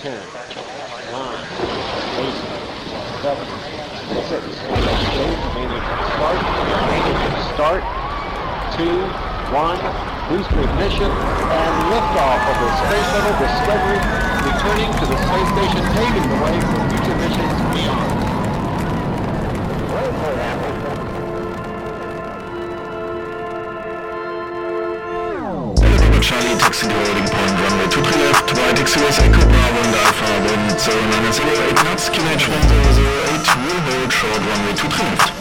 10, 9, 8, 7, 6, remaining start, remaining start, 2, 1, booster ignition, and liftoff of the Space Shuttle Discovery, returning to the space station, paving the way for future missions beyond. Taxi loading point runway 23 left, right XUS Echo Bravo and Alpha, wind 0908 knots, QNH 1008, will hold short runway 23 left.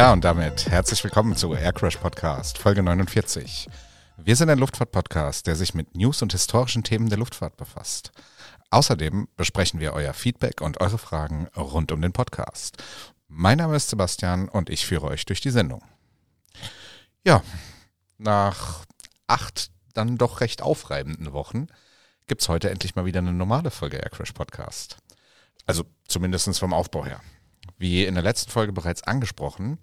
Ja, und damit herzlich willkommen zu Aircrash Podcast, Folge 49. Wir sind ein Luftfahrt-Podcast, der sich mit News und historischen Themen der Luftfahrt befasst. Außerdem besprechen wir euer Feedback und eure Fragen rund um den Podcast. Mein Name ist Sebastian und ich führe euch durch die Sendung. Ja, nach acht dann doch recht aufreibenden Wochen gibt's heute endlich mal wieder eine normale Folge Aircrash Podcast. Also zumindest vom Aufbau her. Wie in der letzten Folge bereits angesprochen,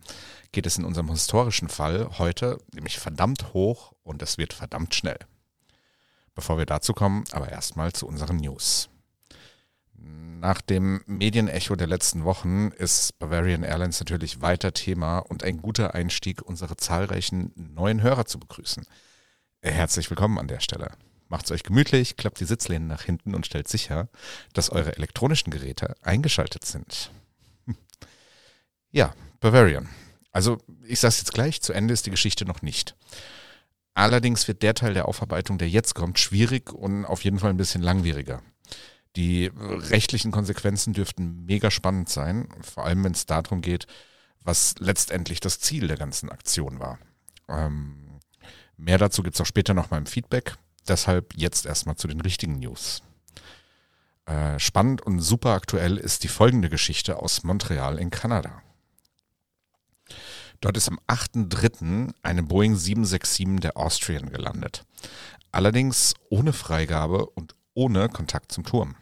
geht es in unserem historischen Fall heute nämlich verdammt hoch und es wird verdammt schnell. Bevor wir dazu kommen, aber erstmal zu unseren News. Nach dem Medienecho der letzten Wochen ist Bavarian Airlines natürlich weiter Thema und ein guter Einstieg, unsere zahlreichen neuen Hörer zu begrüßen. Herzlich willkommen an der Stelle. Macht's euch gemütlich, klappt die Sitzlehnen nach hinten und stellt sicher, dass eure elektronischen Geräte eingeschaltet sind. Ja, Bavarian. Also, ich sag's jetzt gleich, zu Ende ist die Geschichte noch nicht. Allerdings wird der Teil der Aufarbeitung, der jetzt kommt, schwierig und auf jeden Fall ein bisschen langwieriger. Die rechtlichen Konsequenzen dürften mega spannend sein, vor allem wenn es darum geht, was letztendlich das Ziel der ganzen Aktion war. Ähm, mehr dazu gibt's auch später noch mal im Feedback. Deshalb jetzt erstmal zu den richtigen News. Äh, spannend und super aktuell ist die folgende Geschichte aus Montreal in Kanada. Dort ist am 8.3. eine Boeing 767 der Austrian gelandet. Allerdings ohne Freigabe und ohne Kontakt zum Turm.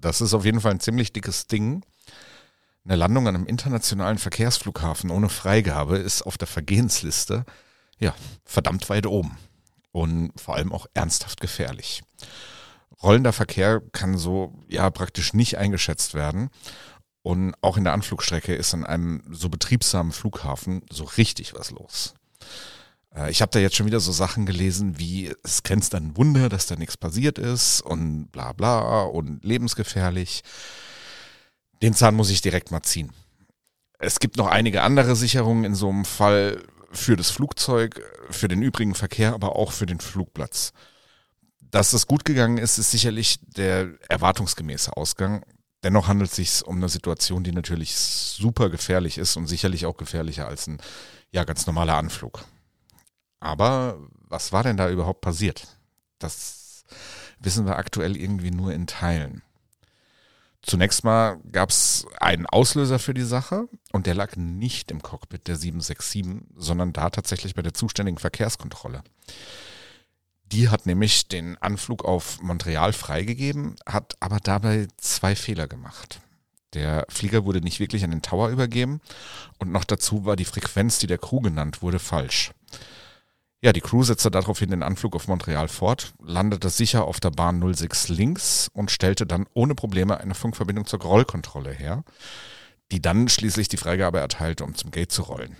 Das ist auf jeden Fall ein ziemlich dickes Ding. Eine Landung an einem internationalen Verkehrsflughafen ohne Freigabe ist auf der Vergehensliste ja verdammt weit oben und vor allem auch ernsthaft gefährlich. Rollender Verkehr kann so ja praktisch nicht eingeschätzt werden und auch in der Anflugstrecke ist an einem so betriebsamen Flughafen so richtig was los. Äh, Ich habe da jetzt schon wieder so Sachen gelesen, wie es grenzt an ein Wunder, dass da nichts passiert ist und bla bla und lebensgefährlich. Den Zahn muss ich direkt mal ziehen. Es gibt noch einige andere Sicherungen in so einem Fall für das Flugzeug, für den übrigen Verkehr, aber auch für den Flugplatz. Dass das gut gegangen ist, ist sicherlich der erwartungsgemäße Ausgang. Dennoch handelt es sich um eine Situation, die natürlich super gefährlich ist und sicherlich auch gefährlicher als ein ja, ganz normaler Anflug. Aber was war denn da überhaupt passiert? Das wissen wir aktuell irgendwie nur in Teilen. Zunächst mal gab es einen Auslöser für die Sache und der lag nicht im Cockpit der 767, sondern da tatsächlich bei der zuständigen Verkehrskontrolle. Die hat nämlich den Anflug auf Montreal freigegeben, hat aber dabei zwei Fehler gemacht. Der Flieger wurde nicht wirklich an den Tower übergeben und noch dazu war die Frequenz, die der Crew genannt wurde, falsch. Ja, die Crew setzte daraufhin den Anflug auf Montreal fort, landete sicher auf der Bahn 06 links und stellte dann ohne Probleme eine Funkverbindung zur Rollkontrolle her, die dann schließlich die Freigabe erteilte, um zum Gate zu rollen.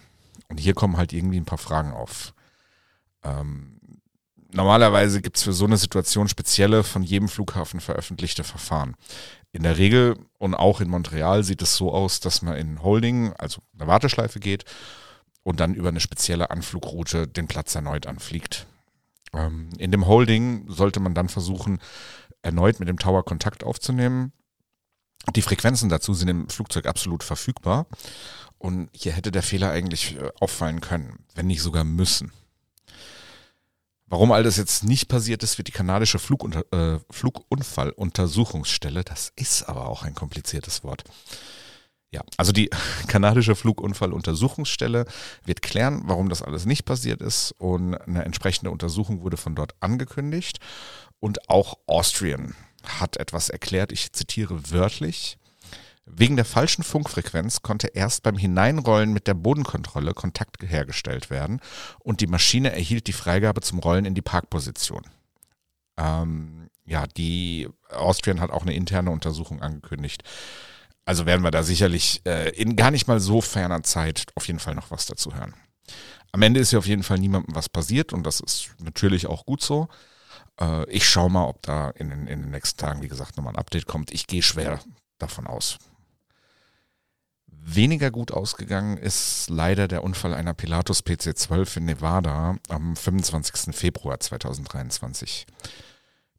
Und hier kommen halt irgendwie ein paar Fragen auf. Ähm, normalerweise gibt's für so eine Situation spezielle, von jedem Flughafen veröffentlichte Verfahren. In der Regel und auch in Montreal sieht es so aus, dass man in Holding, also eine Warteschleife geht und dann über eine spezielle Anflugroute den Platz erneut anfliegt. Ähm, in dem Holding sollte man dann versuchen, erneut mit dem Tower Kontakt aufzunehmen. Die Frequenzen dazu sind im Flugzeug absolut verfügbar. Und hier hätte der Fehler eigentlich äh, auffallen können, wenn nicht sogar müssen. Warum all das jetzt nicht passiert ist, wird die kanadische Flugunter äh, Flugunfalluntersuchungsstelle, das ist aber auch ein kompliziertes Wort, Ja, also die kanadische Flugunfalluntersuchungsstelle wird klären, warum das alles nicht passiert ist und eine entsprechende Untersuchung wurde von dort angekündigt und auch Austrian hat etwas erklärt, ich zitiere wörtlich. Wegen der falschen Funkfrequenz konnte erst beim Hineinrollen mit der Bodenkontrolle Kontakt hergestellt werden und die Maschine erhielt die Freigabe zum Rollen in die Parkposition. Ähm, ja, die Austrian hat auch eine interne Untersuchung angekündigt. Also werden wir da sicherlich äh, in gar nicht mal so ferner Zeit auf jeden Fall noch was dazu hören. Am Ende ist ja auf jeden Fall niemandem was passiert und das ist natürlich auch gut so. Äh, ich schaue mal, ob da in in den nächsten Tagen, wie gesagt, nochmal ein Update kommt. Ich gehe schwer davon aus. Weniger gut ausgegangen ist leider der Unfall einer Pilatus PC-12 in Nevada am 25. Februar 2023.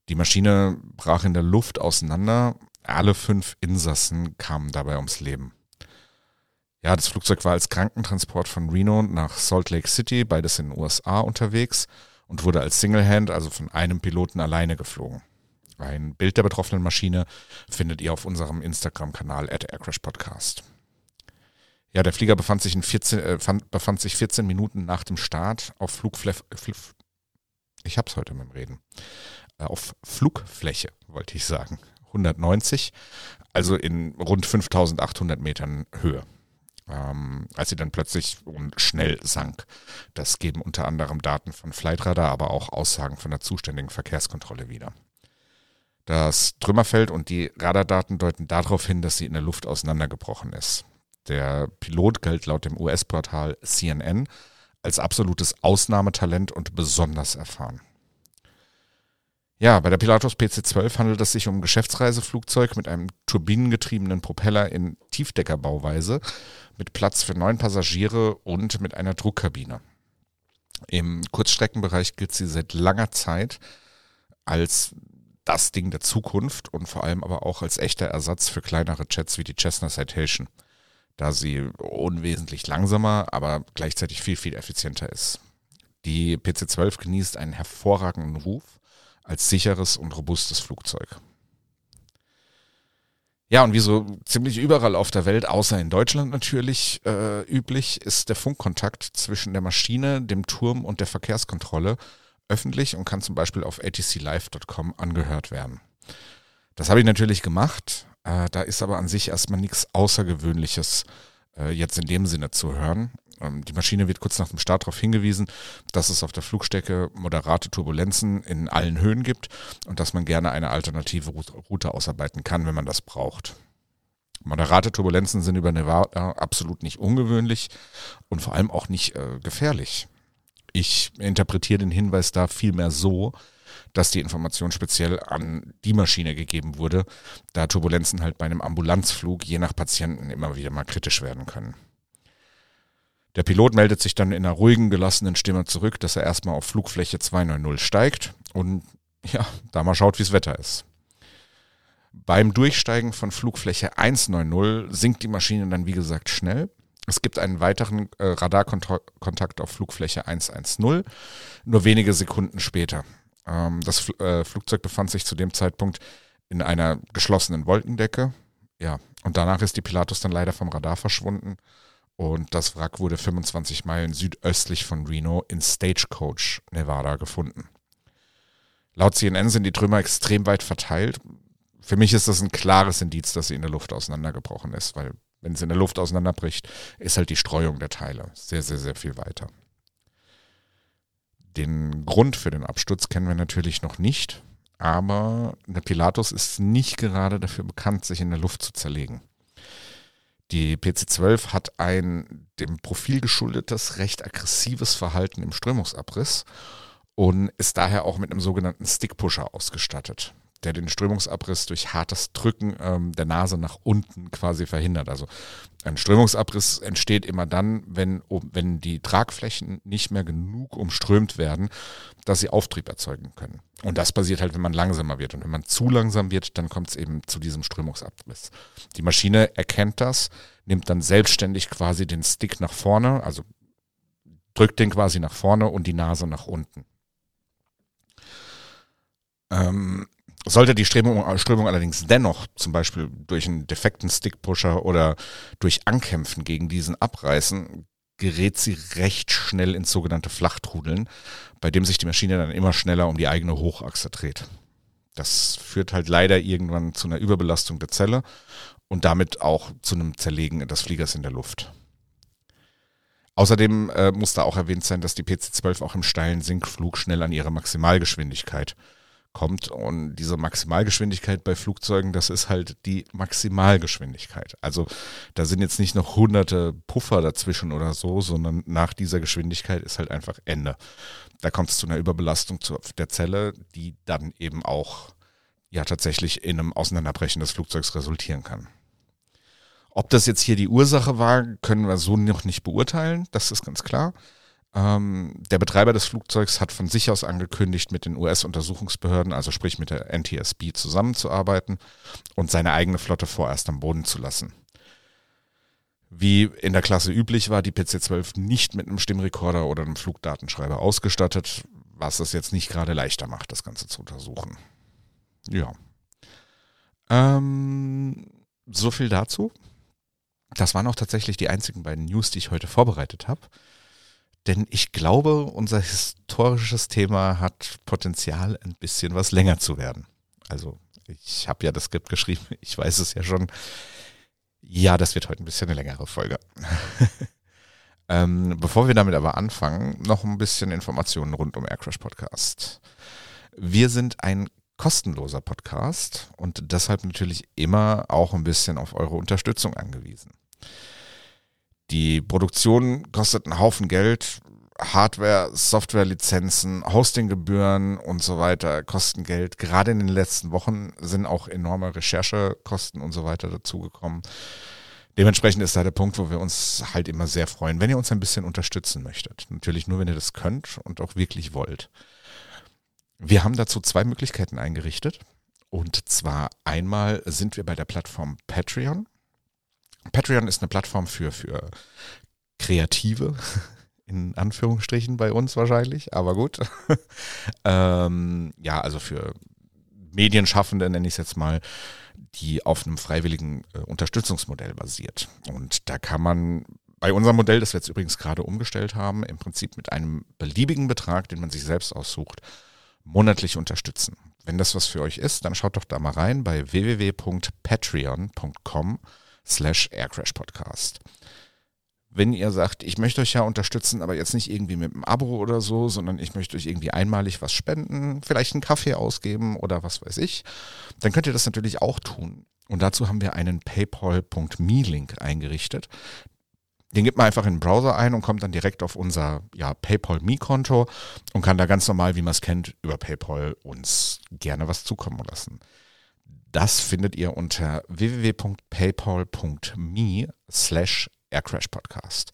Die Maschine brach in der Luft auseinander. Alle fünf Insassen kamen dabei ums Leben. Ja, das Flugzeug war als Krankentransport von Reno nach Salt Lake City, beides in den USA, unterwegs und wurde als Single-Hand, also von einem Piloten alleine geflogen. Ein Bild der betroffenen Maschine findet ihr auf unserem Instagram-Kanal at Aircrash Ja, der Flieger befand sich, in 14, äh, fand, befand sich 14 Minuten nach dem Start auf Flugfläche. Ich hab's heute mit dem Reden. Äh, auf Flugfläche, wollte ich sagen. 190, also in rund 5800 Metern Höhe. Ähm, als sie dann plötzlich und schnell sank. Das geben unter anderem Daten von Flightradar, aber auch Aussagen von der zuständigen Verkehrskontrolle wieder. Das Trümmerfeld und die Radardaten deuten darauf hin, dass sie in der Luft auseinandergebrochen ist. Der Pilot galt laut dem US-Portal CNN als absolutes Ausnahmetalent und besonders erfahren. Ja, bei der Pilatus PC-12 handelt es sich um ein Geschäftsreiseflugzeug mit einem turbinengetriebenen Propeller in Tiefdeckerbauweise mit Platz für neun Passagiere und mit einer Druckkabine. Im Kurzstreckenbereich gilt sie seit langer Zeit als das Ding der Zukunft und vor allem aber auch als echter Ersatz für kleinere Jets wie die Cessna Citation, da sie unwesentlich langsamer, aber gleichzeitig viel, viel effizienter ist. Die PC-12 genießt einen hervorragenden Ruf als sicheres und robustes Flugzeug. Ja, und wie so ziemlich überall auf der Welt, außer in Deutschland natürlich äh, üblich, ist der Funkkontakt zwischen der Maschine, dem Turm und der Verkehrskontrolle öffentlich und kann zum Beispiel auf atclive.com angehört werden. Das habe ich natürlich gemacht. Äh, da ist aber an sich erstmal nichts Außergewöhnliches äh, jetzt in dem Sinne zu hören. Ähm, die Maschine wird kurz nach dem Start darauf hingewiesen, dass es auf der Flugstrecke moderate Turbulenzen in allen Höhen gibt und dass man gerne eine alternative Route ausarbeiten kann, wenn man das braucht. Moderate Turbulenzen sind über Nevada absolut nicht ungewöhnlich und vor allem auch nicht äh, gefährlich. Ich interpretiere den Hinweis da vielmehr so, dass die Information speziell an die Maschine gegeben wurde, da Turbulenzen halt bei einem Ambulanzflug je nach Patienten immer wieder mal kritisch werden können. Der Pilot meldet sich dann in einer ruhigen, gelassenen Stimme zurück, dass er erstmal auf Flugfläche 290 steigt und ja, da mal schaut, wie das Wetter ist. Beim Durchsteigen von Flugfläche 190 sinkt die Maschine dann wie gesagt schnell. Es gibt einen weiteren äh, Radarkontakt auf Flugfläche 110, nur wenige Sekunden später. Ähm, das äh, Flugzeug befand sich zu dem Zeitpunkt in einer geschlossenen Wolkendecke. Ja, und danach ist die Pilatus dann leider vom Radar verschwunden und das Wrack wurde 25 Meilen südöstlich von Reno in Stagecoach, Nevada, gefunden. Laut CNN sind die Trümmer extrem weit verteilt. Für mich ist das ein klares Indiz, dass sie in der Luft auseinandergebrochen ist, weil wenn sie in der Luft auseinanderbricht, ist halt die Streuung der Teile sehr, sehr, sehr viel weiter. Den Grund für den Absturz kennen wir natürlich noch nicht, aber der Pilatus ist nicht gerade dafür bekannt, sich in der Luft zu zerlegen. Die PC-12 hat ein dem Profil geschuldetes, recht aggressives Verhalten im Strömungsabriss und ist daher auch mit einem sogenannten Stickpusher ausgestattet, der den Strömungsabriss durch hartes Drücken ähm, der Nase nach unten quasi verhindert. Also ein Strömungsabriss entsteht immer dann, wenn, wenn die Tragflächen nicht mehr genug umströmt werden, dass sie Auftrieb erzeugen können. Und das passiert halt, wenn man langsamer wird. Und wenn man zu langsam wird, dann kommt es eben zu diesem Strömungsabriss. Die Maschine erkennt das, nimmt dann selbstständig quasi den Stick nach vorne, also drückt den quasi nach vorne und die Nase nach unten. Ähm, sollte die Strömung, Strömung allerdings dennoch zum Beispiel durch einen defekten Stickpusher oder durch Ankämpfen gegen diesen abreißen, gerät sie recht schnell ins sogenannte Flachtrudeln, bei dem sich die Maschine dann immer schneller um die eigene Hochachse dreht. Das führt halt leider irgendwann zu einer Überbelastung der Zelle und damit auch zu einem Zerlegen des Fliegers in der Luft. Außerdem äh, muss da auch erwähnt sein, dass die PC-12 auch im steilen Sinkflug schnell an ihre Maximalgeschwindigkeit kommt. Und diese Maximalgeschwindigkeit bei Flugzeugen, das ist halt die Maximalgeschwindigkeit. Also da sind jetzt nicht noch hunderte Puffer dazwischen oder so, sondern nach dieser Geschwindigkeit ist halt einfach Ende. Da kommt es zu einer Überbelastung der Zelle, die dann eben auch ja tatsächlich in einem Auseinanderbrechen des Flugzeugs resultieren kann. Ob das jetzt hier die Ursache war, können wir so noch nicht beurteilen, das ist ganz klar. Ähm, der Betreiber des Flugzeugs hat von sich aus angekündigt, mit den US-Untersuchungsbehörden, also sprich mit der NTSB, zusammenzuarbeiten und seine eigene Flotte vorerst am Boden zu lassen. Wie in der Klasse üblich war die PC-12 nicht mit einem Stimmrekorder oder einem Flugdatenschreiber ausgestattet, was es jetzt nicht gerade leichter macht, das Ganze zu untersuchen. Ja. Ähm, so viel dazu. Das waren auch tatsächlich die einzigen beiden News, die ich heute vorbereitet habe. Denn ich glaube, unser historisches Thema hat Potenzial, ein bisschen was länger zu werden. Also, ich habe ja das Skript geschrieben, ich weiß es ja schon. Ja, das wird heute ein bisschen eine längere Folge. ähm, bevor wir damit aber anfangen, noch ein bisschen Informationen rund um Aircrash Podcast. Wir sind ein kostenloser Podcast und deshalb natürlich immer auch ein bisschen auf eure Unterstützung angewiesen. Die Produktion kostet einen Haufen Geld. Hardware, Softwarelizenzen, Hostinggebühren und so weiter kosten Geld. Gerade in den letzten Wochen sind auch enorme Recherchekosten und so weiter dazugekommen. Dementsprechend ist da der Punkt, wo wir uns halt immer sehr freuen, wenn ihr uns ein bisschen unterstützen möchtet. Natürlich nur, wenn ihr das könnt und auch wirklich wollt. Wir haben dazu zwei Möglichkeiten eingerichtet. Und zwar einmal sind wir bei der Plattform Patreon. Patreon ist eine Plattform für, für Kreative, in Anführungsstrichen bei uns wahrscheinlich, aber gut. ähm, ja, also für Medienschaffende nenne ich es jetzt mal, die auf einem freiwilligen äh, Unterstützungsmodell basiert. Und da kann man bei unserem Modell, das wir jetzt übrigens gerade umgestellt haben, im Prinzip mit einem beliebigen Betrag, den man sich selbst aussucht, monatlich unterstützen. Wenn das was für euch ist, dann schaut doch da mal rein bei www.patreon.com slash aircrashpodcast. Wenn ihr sagt, ich möchte euch ja unterstützen, aber jetzt nicht irgendwie mit einem Abo oder so, sondern ich möchte euch irgendwie einmalig was spenden, vielleicht einen Kaffee ausgeben oder was weiß ich, dann könnt ihr das natürlich auch tun. Und dazu haben wir einen paypal.me-Link eingerichtet. Den gibt man einfach in den Browser ein und kommt dann direkt auf unser ja, PayPal-Me-Konto und kann da ganz normal, wie man es kennt, über PayPal uns gerne was zukommen lassen. Das findet ihr unter www.paypal.me slash aircrashpodcast.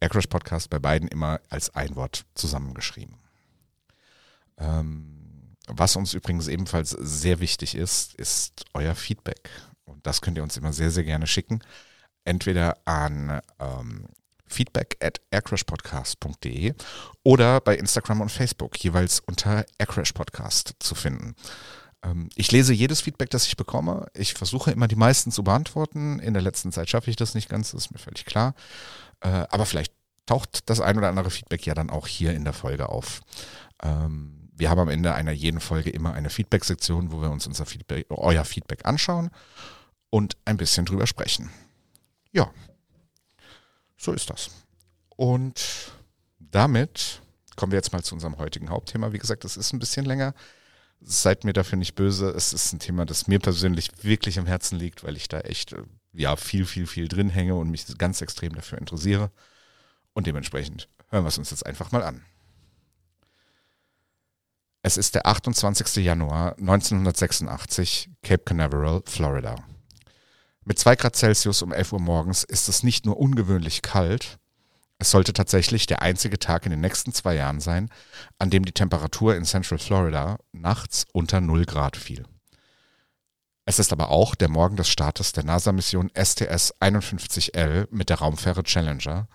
Aircrash Podcast bei beiden immer als ein Wort zusammengeschrieben. Ähm, was uns übrigens ebenfalls sehr wichtig ist, ist euer Feedback. Und das könnt ihr uns immer sehr, sehr gerne schicken. Entweder an ähm, feedback at aircrashpodcast.de oder bei Instagram und Facebook jeweils unter aircrashpodcast zu finden. Ähm, ich lese jedes Feedback, das ich bekomme. Ich versuche immer die meisten zu beantworten. In der letzten Zeit schaffe ich das nicht ganz, das ist mir völlig klar. Äh, aber vielleicht taucht das ein oder andere Feedback ja dann auch hier in der Folge auf. Ähm, wir haben am Ende einer jeden Folge immer eine Feedback-Sektion, wo wir uns unser Feedback, euer Feedback anschauen und ein bisschen drüber sprechen. Ja, so ist das. Und damit kommen wir jetzt mal zu unserem heutigen Hauptthema. Wie gesagt, das ist ein bisschen länger seid mir dafür nicht böse. Es ist ein Thema, das mir persönlich wirklich am Herzen liegt, weil ich da echt äh, ja viel, viel, viel drin hänge und mich ganz extrem dafür interessiere. Und dementsprechend hören wir es uns jetzt einfach mal an. Es ist der 28. Januar 1986, Cape Canaveral, Florida. Mit 2 Grad Celsius um 11 Uhr morgens ist es nicht nur ungewöhnlich kalt, es sollte tatsächlich der einzige Tag in den nächsten zwei Jahren sein, an dem die Temperatur in Central Florida nachts unter 0 Grad fiel. Es ist aber auch der Morgen des Startes der NASA-Mission STS-51L mit der Raumfähre Challenger,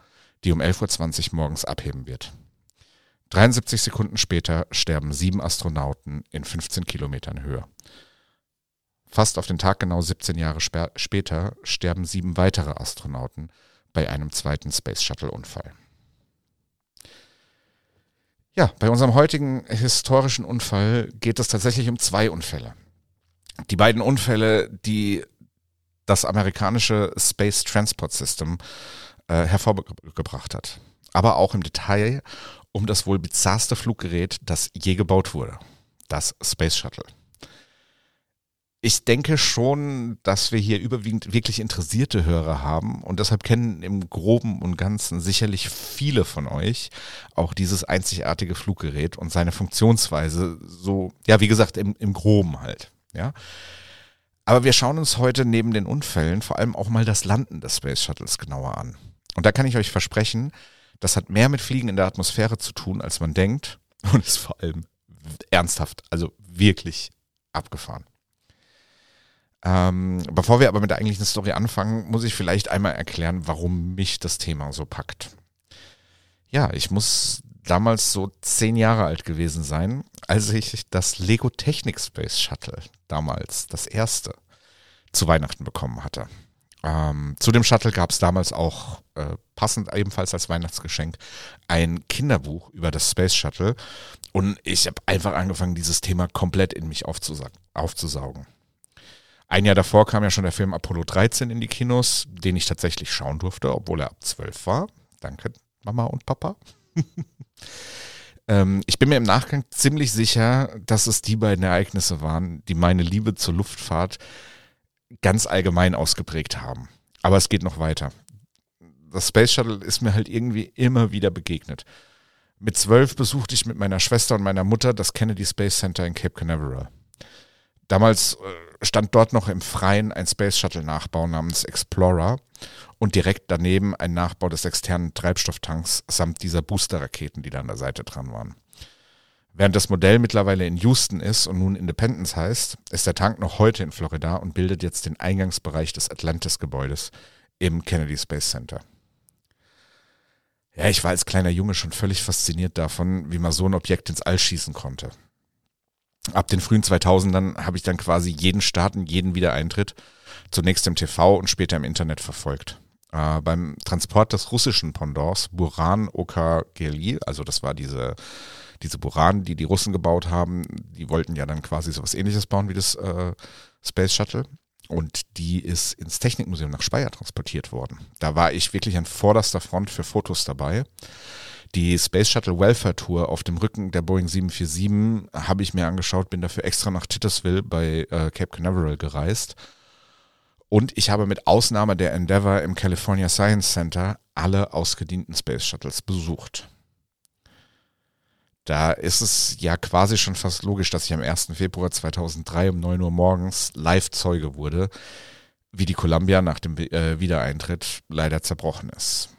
die um 11.20 Uhr morgens abheben wird. 73 Sekunden später sterben sieben Astronauten in 15 Kilometern Höhe. Fast auf den Tag genau 17 Jahre spä- später sterben sieben weitere Astronauten bei einem zweiten Space Shuttle-Unfall. Ja, bei unserem heutigen historischen Unfall geht es tatsächlich um zwei Unfälle. Die beiden Unfälle, die das amerikanische Space Transport System äh, hervorgebracht hat. Aber auch im Detail um das wohl bizarrste Fluggerät, das je gebaut wurde. Das Space Shuttle. Ich denke schon, dass wir hier überwiegend wirklich interessierte Hörer haben und deshalb kennen im Groben und Ganzen sicherlich viele von euch auch dieses einzigartige Fluggerät und seine Funktionsweise so, ja, wie gesagt, im, im Groben halt, ja. Aber wir schauen uns heute neben den Unfällen vor allem auch mal das Landen des Space Shuttles genauer an. Und da kann ich euch versprechen, das hat mehr mit Fliegen in der Atmosphäre zu tun, als man denkt und ist vor allem ernsthaft, also wirklich abgefahren. Ähm, bevor wir aber mit der eigentlichen Story anfangen, muss ich vielleicht einmal erklären, warum mich das Thema so packt. Ja, ich muss damals so zehn Jahre alt gewesen sein, als ich das Lego Technik Space Shuttle damals, das erste, zu Weihnachten bekommen hatte. Ähm, zu dem Shuttle gab es damals auch, äh, passend ebenfalls als Weihnachtsgeschenk, ein Kinderbuch über das Space Shuttle. Und ich habe einfach angefangen, dieses Thema komplett in mich aufzusa aufzusaugen. Ein Jahr davor kam ja schon der Film Apollo 13 in die Kinos, den ich tatsächlich schauen durfte, obwohl er ab 12 war. Danke, Mama und Papa. ähm, ich bin mir im Nachgang ziemlich sicher, dass es die beiden Ereignisse waren, die meine Liebe zur Luftfahrt ganz allgemein ausgeprägt haben. Aber es geht noch weiter. Das Space Shuttle ist mir halt irgendwie immer wieder begegnet. Mit zwölf besuchte ich mit meiner Schwester und meiner Mutter das Kennedy Space Center in Cape Canaveral. Damals äh, stand dort noch im Freien ein Space Shuttle Nachbau namens Explorer und direkt daneben ein Nachbau des externen Treibstofftanks samt dieser Booster-Raketen, die da an der Seite dran waren. Während das Modell mittlerweile in Houston ist und nun Independence heißt, ist der Tank noch heute in Florida und bildet jetzt den Eingangsbereich des Atlantis-Gebäudes im Kennedy Space Center. Ja, ich war als kleiner Junge schon völlig fasziniert davon, wie man so ein Objekt ins All schießen konnte. Ab den frühen 2000ern habe ich dann quasi jeden Start und jeden Wiedereintritt zunächst im TV und später im Internet verfolgt. Äh, beim Transport des russischen Pendants Buran Okageli, also das war diese, diese Buran, die die Russen gebaut haben, die wollten ja dann quasi sowas ähnliches bauen wie das äh, Space Shuttle. Und die ist ins Technikmuseum nach Speyer transportiert worden. Da war ich wirklich an vorderster Front für Fotos dabei. Die Space Shuttle Welfare Tour auf dem Rücken der Boeing 747 habe ich mir angeschaut, bin dafür extra nach Titusville bei äh, Cape Canaveral gereist. Und ich habe mit Ausnahme der Endeavour im California Science Center alle ausgedienten Space Shuttles besucht. Da ist es ja quasi schon fast logisch, dass ich am 1. Februar 2003 um 9 Uhr morgens live Zeuge wurde, wie die Columbia nach dem äh, Wiedereintritt leider zerbrochen ist.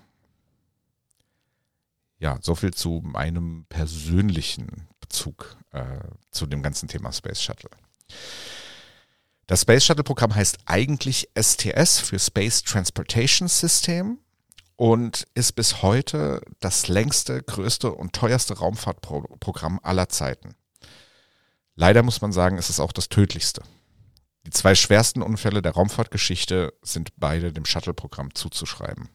Ja, so viel zu meinem persönlichen Bezug äh, zu dem ganzen Thema Space Shuttle. Das Space Shuttle Programm heißt eigentlich STS für Space Transportation System und ist bis heute das längste, größte und teuerste Raumfahrtprogramm aller Zeiten. Leider muss man sagen, es ist auch das tödlichste. Die zwei schwersten Unfälle der Raumfahrtgeschichte sind beide dem Shuttle-Programm zuzuschreiben.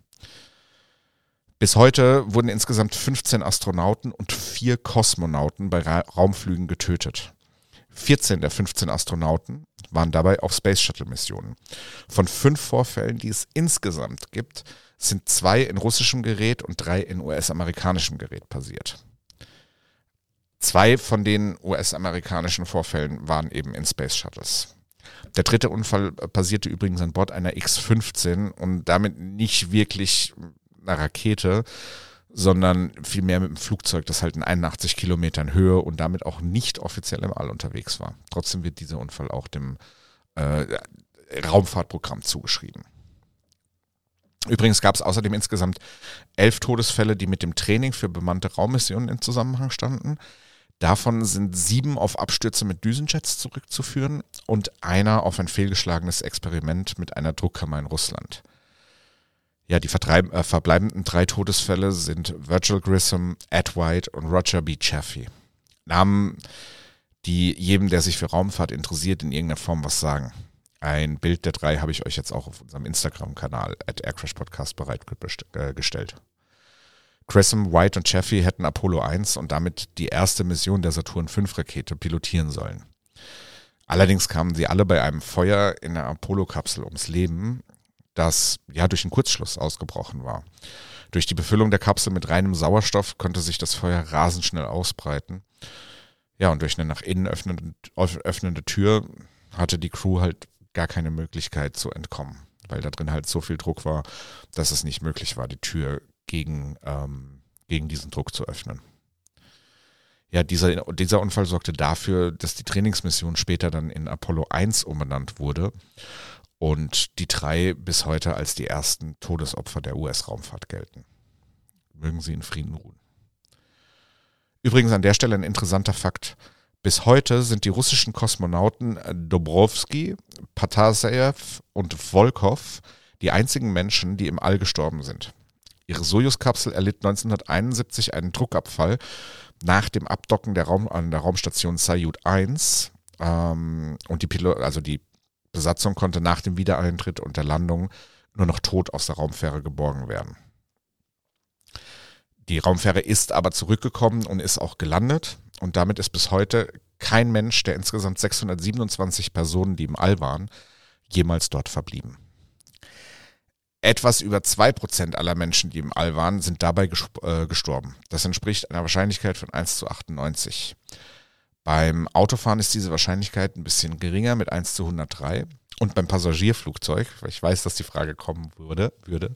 Bis heute wurden insgesamt 15 Astronauten und vier Kosmonauten bei Ra Raumflügen getötet. 14 der 15 Astronauten waren dabei auf Space Shuttle Missionen. Von fünf Vorfällen, die es insgesamt gibt, sind zwei in russischem Gerät und drei in US-amerikanischem Gerät passiert. Zwei von den US-amerikanischen Vorfällen waren eben in Space Shuttles. Der dritte Unfall passierte übrigens an Bord einer X-15 und damit nicht wirklich einer Rakete, sondern vielmehr mit einem Flugzeug, das halt in 81 Kilometern Höhe und damit auch nicht offiziell im All unterwegs war. Trotzdem wird dieser Unfall auch dem äh, Raumfahrtprogramm zugeschrieben. Übrigens gab es außerdem insgesamt elf Todesfälle, die mit dem Training für bemannte Raummissionen in Zusammenhang standen. Davon sind sieben auf Abstürze mit Düsenjets zurückzuführen und einer auf ein fehlgeschlagenes Experiment mit einer Druckkammer in Russland. Ja, die äh, verbleibenden drei Todesfälle sind Virgil Grissom, Ed White und Roger B. Chaffee. Namen, die jedem, der sich für Raumfahrt interessiert, in irgendeiner Form was sagen. Ein Bild der drei habe ich euch jetzt auch auf unserem Instagram-Kanal at aircrashpodcast bereitgestellt. Grissom, White und Chaffee hätten Apollo 1 und damit die erste Mission der Saturn V-Rakete pilotieren sollen. Allerdings kamen sie alle bei einem Feuer in der Apollo-Kapsel ums Leben, das ja durch einen Kurzschluss ausgebrochen war. Durch die Befüllung der Kapsel mit reinem Sauerstoff konnte sich das Feuer rasend schnell ausbreiten. Ja, und durch eine nach innen öffnende, öffnende Tür hatte die Crew halt gar keine Möglichkeit zu entkommen, weil da drin halt so viel Druck war, dass es nicht möglich war, die Tür gegen, ähm, gegen diesen Druck zu öffnen. Ja, dieser, dieser Unfall sorgte dafür, dass die Trainingsmission später dann in Apollo 1 umbenannt wurde und die drei bis heute als die ersten Todesopfer der US-Raumfahrt gelten. Mögen sie in Frieden ruhen. Übrigens an der Stelle ein interessanter Fakt. Bis heute sind die russischen Kosmonauten Dobrowski, Patasev und Volkov die einzigen Menschen, die im All gestorben sind. Ihre Sojus-Kapsel erlitt 1971 einen Druckabfall nach dem Abdocken der Raum, an der Raumstation Salyut 1. Ähm, und die, Pilot, also die Besatzung konnte nach dem Wiedereintritt und der Landung nur noch tot aus der Raumfähre geborgen werden. Die Raumfähre ist aber zurückgekommen und ist auch gelandet. Und damit ist bis heute kein Mensch der insgesamt 627 Personen, die im All waren, jemals dort verblieben. Etwas über 2% aller Menschen, die im All waren, sind dabei äh, gestorben. Das entspricht einer Wahrscheinlichkeit von 1 zu 98. Beim Autofahren ist diese Wahrscheinlichkeit ein bisschen geringer mit 1 zu 103. Und beim Passagierflugzeug, weil ich weiß, dass die Frage kommen würde, würde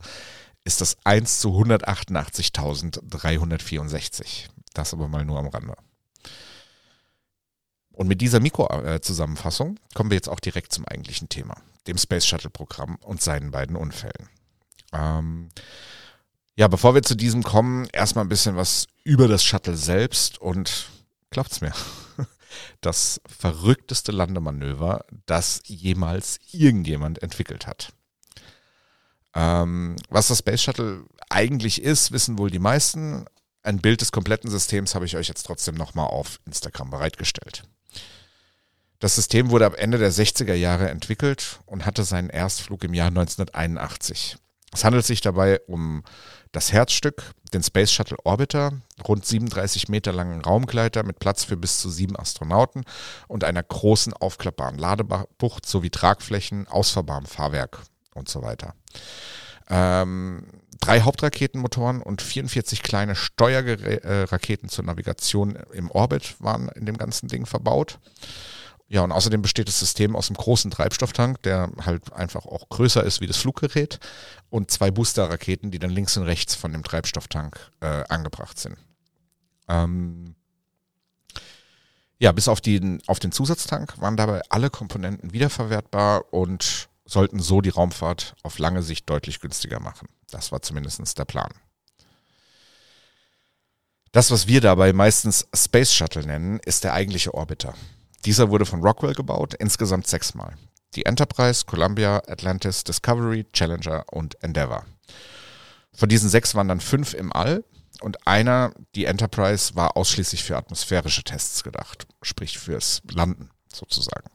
ist das 1 zu 188.364. Das aber mal nur am Rande. Und mit dieser Mikro-Zusammenfassung kommen wir jetzt auch direkt zum eigentlichen Thema, dem Space Shuttle-Programm und seinen beiden Unfällen. Ähm, ja, bevor wir zu diesem kommen, erstmal ein bisschen was über das Shuttle selbst und glaubt's mir, das verrückteste Landemanöver, das jemals irgendjemand entwickelt hat. Ähm, was das Space Shuttle eigentlich ist, wissen wohl die meisten. Ein Bild des kompletten Systems habe ich euch jetzt trotzdem nochmal auf Instagram bereitgestellt. Das System wurde ab Ende der 60er Jahre entwickelt und hatte seinen Erstflug im Jahr 1981. Es handelt sich dabei um das Herzstück, den Space Shuttle Orbiter, rund 37 Meter langen Raumgleiter mit Platz für bis zu sieben Astronauten und einer großen aufklappbaren Ladebucht sowie Tragflächen, ausfahrbarem Fahrwerk und so weiter. Ähm, drei Hauptraketenmotoren und 44 kleine Steuerraketen zur Navigation im Orbit waren in dem ganzen Ding verbaut. Ja, und außerdem besteht das System aus einem großen Treibstofftank, der halt einfach auch größer ist wie das Fluggerät und zwei Boosterraketen, die dann links und rechts von dem Treibstofftank äh, angebracht sind. Ähm ja, bis auf den, auf den Zusatztank waren dabei alle Komponenten wiederverwertbar und sollten so die Raumfahrt auf lange Sicht deutlich günstiger machen. Das war zumindest der Plan. Das, was wir dabei meistens Space Shuttle nennen, ist der eigentliche Orbiter. Dieser wurde von Rockwell gebaut, insgesamt sechsmal. Die Enterprise, Columbia, Atlantis, Discovery, Challenger und Endeavour. Von diesen sechs waren dann fünf im All und einer, die Enterprise, war ausschließlich für atmosphärische Tests gedacht, sprich fürs Landen sozusagen.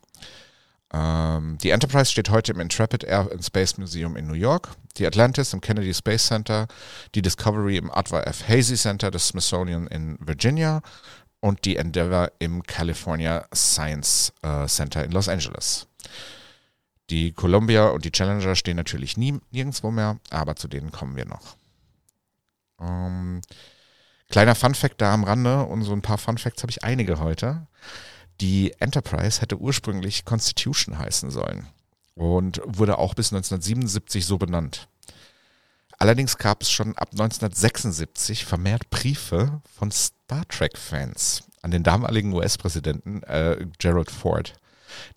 Ähm, die Enterprise steht heute im Intrepid Air and Space Museum in New York, die Atlantis im Kennedy Space Center, die Discovery im Adwa F. Hazy Center des Smithsonian in Virginia und die Endeavour im California Science äh, Center in Los Angeles. Die Columbia und die Challenger stehen natürlich nie, nirgendwo mehr, aber zu denen kommen wir noch. Ähm, kleiner Fun-Fact da am Rande und so ein paar Fun-Facts habe ich einige heute. Die Enterprise hätte ursprünglich Constitution heißen sollen und wurde auch bis 1977 so benannt. Allerdings gab es schon ab 1976 vermehrt Briefe von Star Trek-Fans an den damaligen US-Präsidenten äh, Gerald Ford,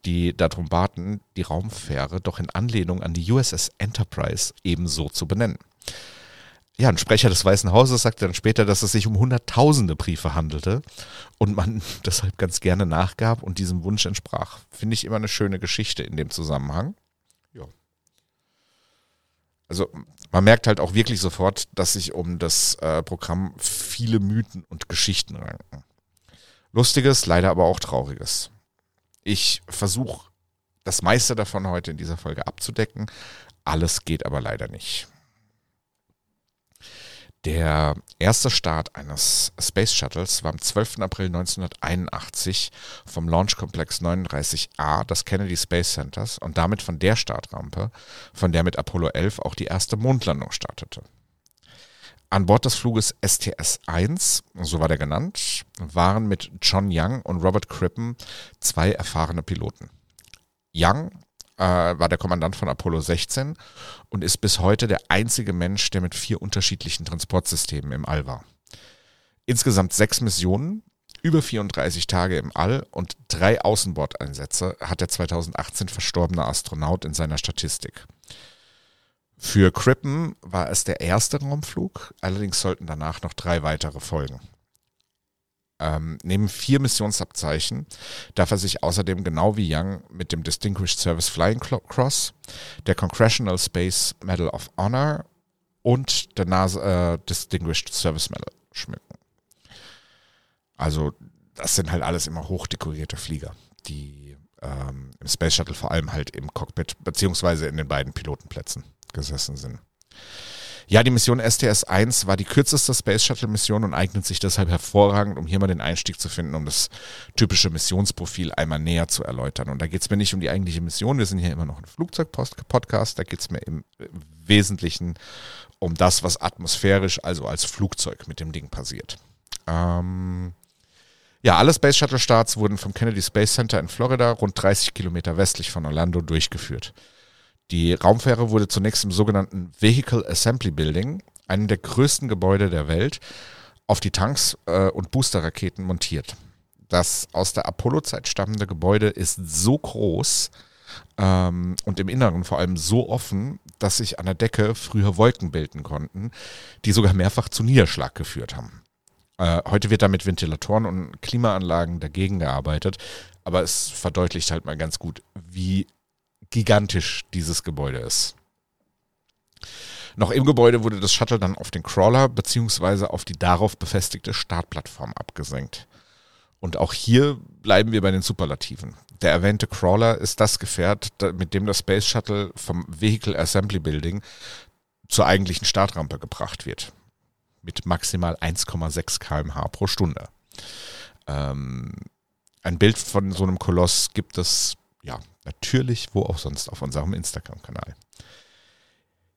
die darum baten, die Raumfähre doch in Anlehnung an die USS Enterprise ebenso zu benennen. Ja, ein Sprecher des Weißen Hauses sagte dann später, dass es sich um hunderttausende Briefe handelte und man deshalb ganz gerne nachgab und diesem Wunsch entsprach. Finde ich immer eine schöne Geschichte in dem Zusammenhang. Ja. Also man merkt halt auch wirklich sofort, dass sich um das äh, Programm viele Mythen und Geschichten ranken. Lustiges, leider aber auch Trauriges. Ich versuche das meiste davon heute in dieser Folge abzudecken. Alles geht aber leider nicht. Der erste Start eines Space Shuttles war am 12. April 1981 vom Launchkomplex 39A des Kennedy Space Centers und damit von der Startrampe, von der mit Apollo 11 auch die erste Mondlandung startete. An Bord des Fluges STS-1, so war der genannt, waren mit John Young und Robert Crippen zwei erfahrene Piloten. Young äh, war der Kommandant von Apollo 16 und ist bis heute der einzige Mensch, der mit vier unterschiedlichen Transportsystemen im All war. Insgesamt sechs Missionen, über 34 Tage im All und drei Außenbordeinsätze hat der 2018 verstorbene Astronaut in seiner Statistik. Für Crippen war es der erste Raumflug, allerdings sollten danach noch drei weitere folgen. Ähm, neben vier Missionsabzeichen darf er sich außerdem genau wie Young mit dem Distinguished Service Flying Cross, der Congressional Space Medal of Honor und der NASA äh, Distinguished Service Medal schmücken. Also das sind halt alles immer hochdekorierte Flieger, die ähm, im Space Shuttle vor allem halt im Cockpit beziehungsweise in den beiden Pilotenplätzen gesessen sind. Ja, die Mission STS-1 war die kürzeste Space Shuttle-Mission und eignet sich deshalb hervorragend, um hier mal den Einstieg zu finden, um das typische Missionsprofil einmal näher zu erläutern. Und da geht es mir nicht um die eigentliche Mission, wir sind hier immer noch ein Flugzeug-Podcast, da geht es mir im Wesentlichen um das, was atmosphärisch, also als Flugzeug mit dem Ding passiert. Ähm, ja, alle Space Shuttle Starts wurden vom Kennedy Space Center in Florida, rund 30 Kilometer westlich von Orlando, durchgeführt. Die Raumfähre wurde zunächst im sogenannten Vehicle Assembly Building, einem der größten Gebäude der Welt, auf die Tanks äh, und Boosterraketen montiert. Das aus der Apollo-Zeit stammende Gebäude ist so groß ähm, und im Inneren vor allem so offen, dass sich an der Decke früher Wolken bilden konnten, die sogar mehrfach zu Niederschlag geführt haben. Äh, heute wird da mit Ventilatoren und Klimaanlagen dagegen gearbeitet, aber es verdeutlicht halt mal ganz gut, wie gigantisch dieses Gebäude ist. Noch im Gebäude wurde das Shuttle dann auf den Crawler beziehungsweise auf die darauf befestigte Startplattform abgesenkt. Und auch hier bleiben wir bei den Superlativen. Der erwähnte Crawler ist das Gefährt, mit dem das Space Shuttle vom Vehicle Assembly Building zur eigentlichen Startrampe gebracht wird. Mit maximal 1,6 kmh pro Stunde. Ähm, ein Bild von so einem Koloss gibt es ja, natürlich, wo auch sonst auf unserem Instagram-Kanal.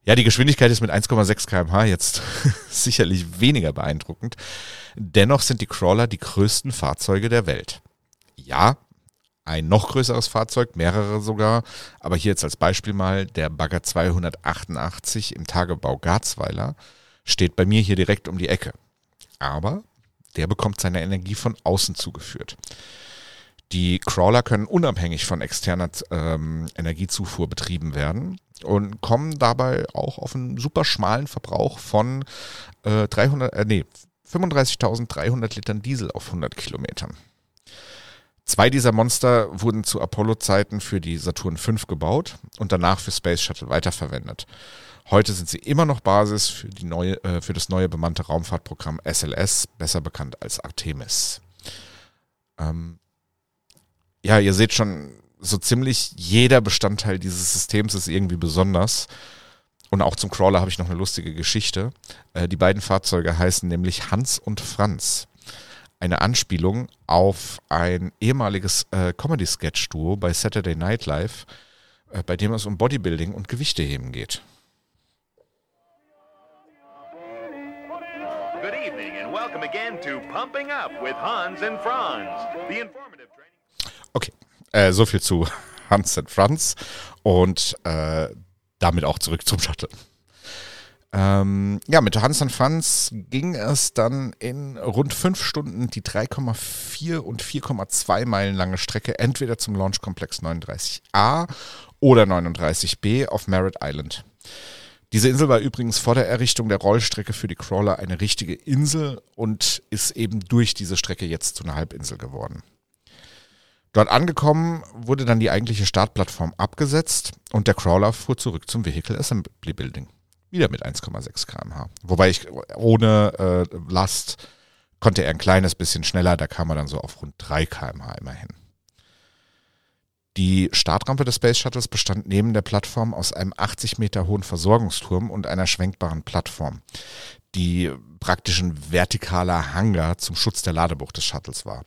Ja, die Geschwindigkeit ist mit 1,6 km/h jetzt sicherlich weniger beeindruckend. Dennoch sind die Crawler die größten Fahrzeuge der Welt. Ja, ein noch größeres Fahrzeug, mehrere sogar, aber hier jetzt als Beispiel mal der Bagger 288 im Tagebau Garzweiler steht bei mir hier direkt um die Ecke. Aber der bekommt seine Energie von außen zugeführt. Die Crawler können unabhängig von externer ähm, Energiezufuhr betrieben werden und kommen dabei auch auf einen super schmalen Verbrauch von äh, 300, äh, nee, 35.300 Litern Diesel auf 100 Kilometern. Zwei dieser Monster wurden zu Apollo-Zeiten für die Saturn V gebaut und danach für Space Shuttle weiterverwendet. Heute sind sie immer noch Basis für, die neue, äh, für das neue bemannte Raumfahrtprogramm SLS, besser bekannt als Artemis. Ähm, ja, ihr seht schon, so ziemlich jeder Bestandteil dieses Systems ist irgendwie besonders. Und auch zum Crawler habe ich noch eine lustige Geschichte. Äh, die beiden Fahrzeuge heißen nämlich Hans und Franz. Eine Anspielung auf ein ehemaliges äh, Comedy-Sketch-Duo bei Saturday Night Live, äh, bei dem es um Bodybuilding und Gewichteheben geht. Good evening and welcome again to Pumping Up with Hans and Franz, the informative Okay, äh, so viel zu Hans and Franz und äh, damit auch zurück zum Shuttle. Ähm, ja, mit Hans und Franz ging es dann in rund fünf Stunden die 3,4 und 4,2 Meilen lange Strecke entweder zum Launchkomplex 39a oder 39b auf Merritt Island. Diese Insel war übrigens vor der Errichtung der Rollstrecke für die Crawler eine richtige Insel und ist eben durch diese Strecke jetzt zu einer Halbinsel geworden. Dort angekommen wurde dann die eigentliche Startplattform abgesetzt und der Crawler fuhr zurück zum Vehicle Assembly Building. Wieder mit 1,6 km/h. Wobei ich ohne äh, Last konnte er ein kleines bisschen schneller, da kam er dann so auf rund 3 km/h immerhin. Die Startrampe des Space Shuttles bestand neben der Plattform aus einem 80 Meter hohen Versorgungsturm und einer schwenkbaren Plattform, die praktisch ein vertikaler Hangar zum Schutz der Ladebucht des Shuttles war.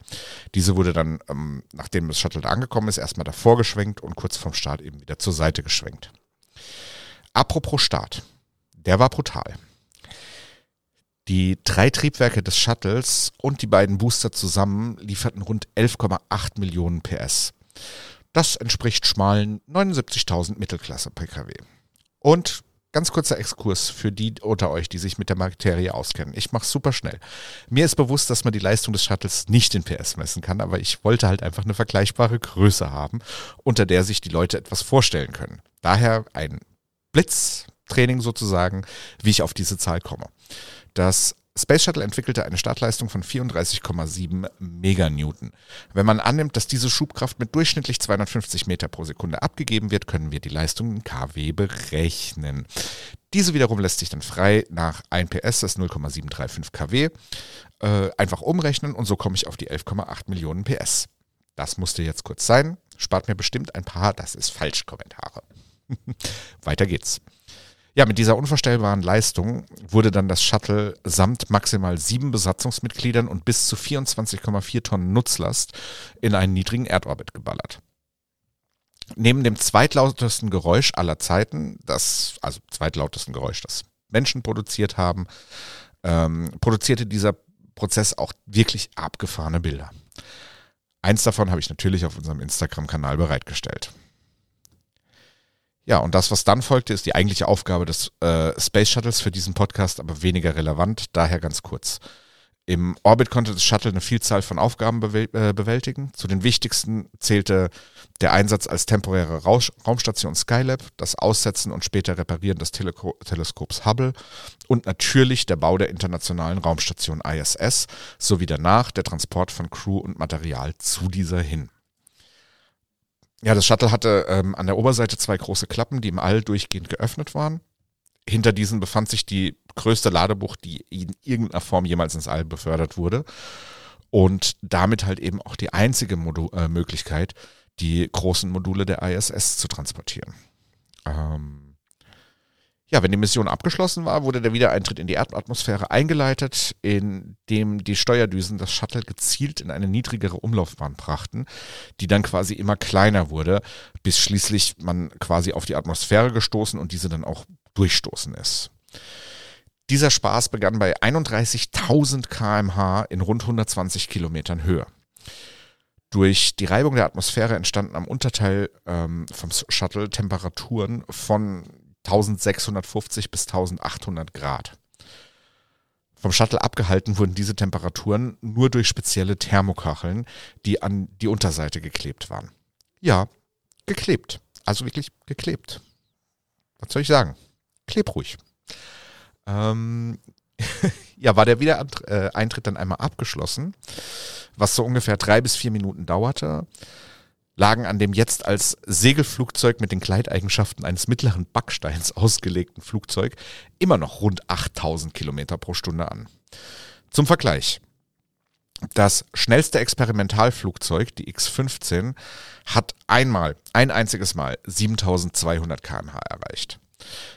Diese wurde dann, ähm, nachdem das Shuttle da angekommen ist, erstmal davor geschwenkt und kurz vorm Start eben wieder zur Seite geschwenkt. Apropos Start. Der war brutal. Die drei Triebwerke des Shuttles und die beiden Booster zusammen lieferten rund 11,8 Millionen PS. Das entspricht schmalen 79.000 Mittelklasse-Pkw. Und ganz kurzer Exkurs für die unter euch, die sich mit der Materie auskennen. Ich mache super schnell. Mir ist bewusst, dass man die Leistung des Shuttles nicht in PS messen kann, aber ich wollte halt einfach eine vergleichbare Größe haben, unter der sich die Leute etwas vorstellen können. Daher ein Blitztraining sozusagen, wie ich auf diese Zahl komme. Das Space Shuttle entwickelte eine Startleistung von 34,7 Meganewton. Wenn man annimmt, dass diese Schubkraft mit durchschnittlich 250 Meter pro Sekunde abgegeben wird, können wir die Leistung in kW berechnen. Diese wiederum lässt sich dann frei nach 1 PS, das ist 0,735 kW, äh, einfach umrechnen und so komme ich auf die 11,8 Millionen PS. Das musste jetzt kurz sein, spart mir bestimmt ein paar, das ist falsch, Kommentare. Weiter geht's. Ja, mit dieser unvorstellbaren Leistung wurde dann das Shuttle samt maximal sieben Besatzungsmitgliedern und bis zu 24,4 Tonnen Nutzlast in einen niedrigen Erdorbit geballert. Neben dem zweitlautesten Geräusch aller Zeiten, das, also zweitlautesten Geräusch, das Menschen produziert haben, ähm, produzierte dieser Prozess auch wirklich abgefahrene Bilder. Eins davon habe ich natürlich auf unserem Instagram-Kanal bereitgestellt. Ja, und das, was dann folgte, ist die eigentliche Aufgabe des äh, Space Shuttles für diesen Podcast, aber weniger relevant, daher ganz kurz. Im Orbit konnte das Shuttle eine Vielzahl von Aufgaben äh, bewältigen. Zu den wichtigsten zählte der Einsatz als temporäre Raumstation Skylab, das Aussetzen und später Reparieren des Teleko Teleskops Hubble und natürlich der Bau der internationalen Raumstation ISS sowie danach der Transport von Crew und Material zu dieser hin. Ja, das Shuttle hatte ähm, an der Oberseite zwei große Klappen, die im All durchgehend geöffnet waren. Hinter diesen befand sich die größte Ladebucht, die in irgendeiner Form jemals ins All befördert wurde. Und damit halt eben auch die einzige Modu äh, Möglichkeit, die großen Module der ISS zu transportieren. Ähm, ja, wenn die Mission abgeschlossen war, wurde der Wiedereintritt in die Erdatmosphäre eingeleitet, indem die Steuerdüsen das Shuttle gezielt in eine niedrigere Umlaufbahn brachten, die dann quasi immer kleiner wurde, bis schließlich man quasi auf die Atmosphäre gestoßen und diese dann auch durchstoßen ist. Dieser Spaß begann bei 31.000 kmh in rund 120 Kilometern Höhe. Durch die Reibung der Atmosphäre entstanden am Unterteil ähm, vom Shuttle Temperaturen von 1650 bis 1800 Grad. Vom Shuttle abgehalten wurden diese Temperaturen nur durch spezielle Thermokacheln, die an die Unterseite geklebt waren. Ja, geklebt. Also wirklich geklebt. Was soll ich sagen? Kleb ruhig. Ähm, ja, war der Wiedereintritt dann einmal abgeschlossen, was so ungefähr drei bis vier Minuten dauerte lagen an dem jetzt als Segelflugzeug mit den Gleiteigenschaften eines mittleren Backsteins ausgelegten Flugzeug immer noch rund 8000 Kilometer pro Stunde an. Zum Vergleich. Das schnellste Experimentalflugzeug, die X-15, hat einmal, ein einziges Mal 7200 kmh erreicht.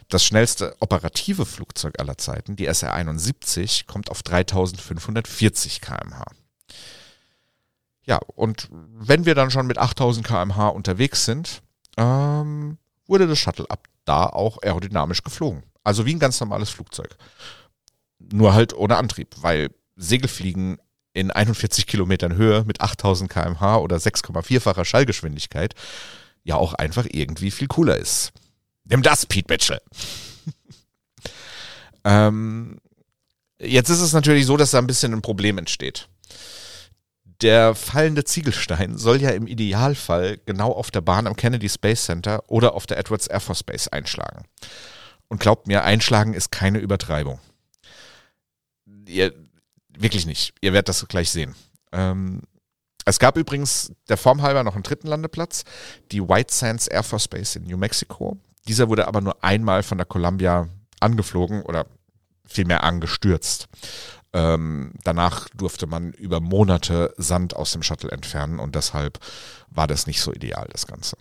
Das schnellste operative Flugzeug aller Zeiten, die SR-71, kommt auf 3540 kmh. Ja, und wenn wir dann schon mit 8000 km/h unterwegs sind, ähm, wurde das Shuttle ab da auch aerodynamisch geflogen. Also wie ein ganz normales Flugzeug. Nur halt ohne Antrieb, weil Segelfliegen in 41 Kilometern Höhe mit 8000 km/h oder 6,4-facher Schallgeschwindigkeit ja auch einfach irgendwie viel cooler ist. Nimm das, Pete Mitchell. ähm, jetzt ist es natürlich so, dass da ein bisschen ein Problem entsteht der fallende Ziegelstein soll ja im Idealfall genau auf der Bahn am Kennedy Space Center oder auf der Edwards Air Force Base einschlagen. Und glaubt mir, einschlagen ist keine Übertreibung. Ihr, wirklich nicht. Ihr werdet das gleich sehen. Ähm, es gab übrigens der Form halber noch einen dritten Landeplatz, die White Sands Air Force Base in New Mexico. Dieser wurde aber nur einmal von der Columbia angeflogen oder vielmehr angestürzt. Ähm, danach durfte man über Monate Sand aus dem Shuttle entfernen und deshalb war das nicht so ideal, das Ganze.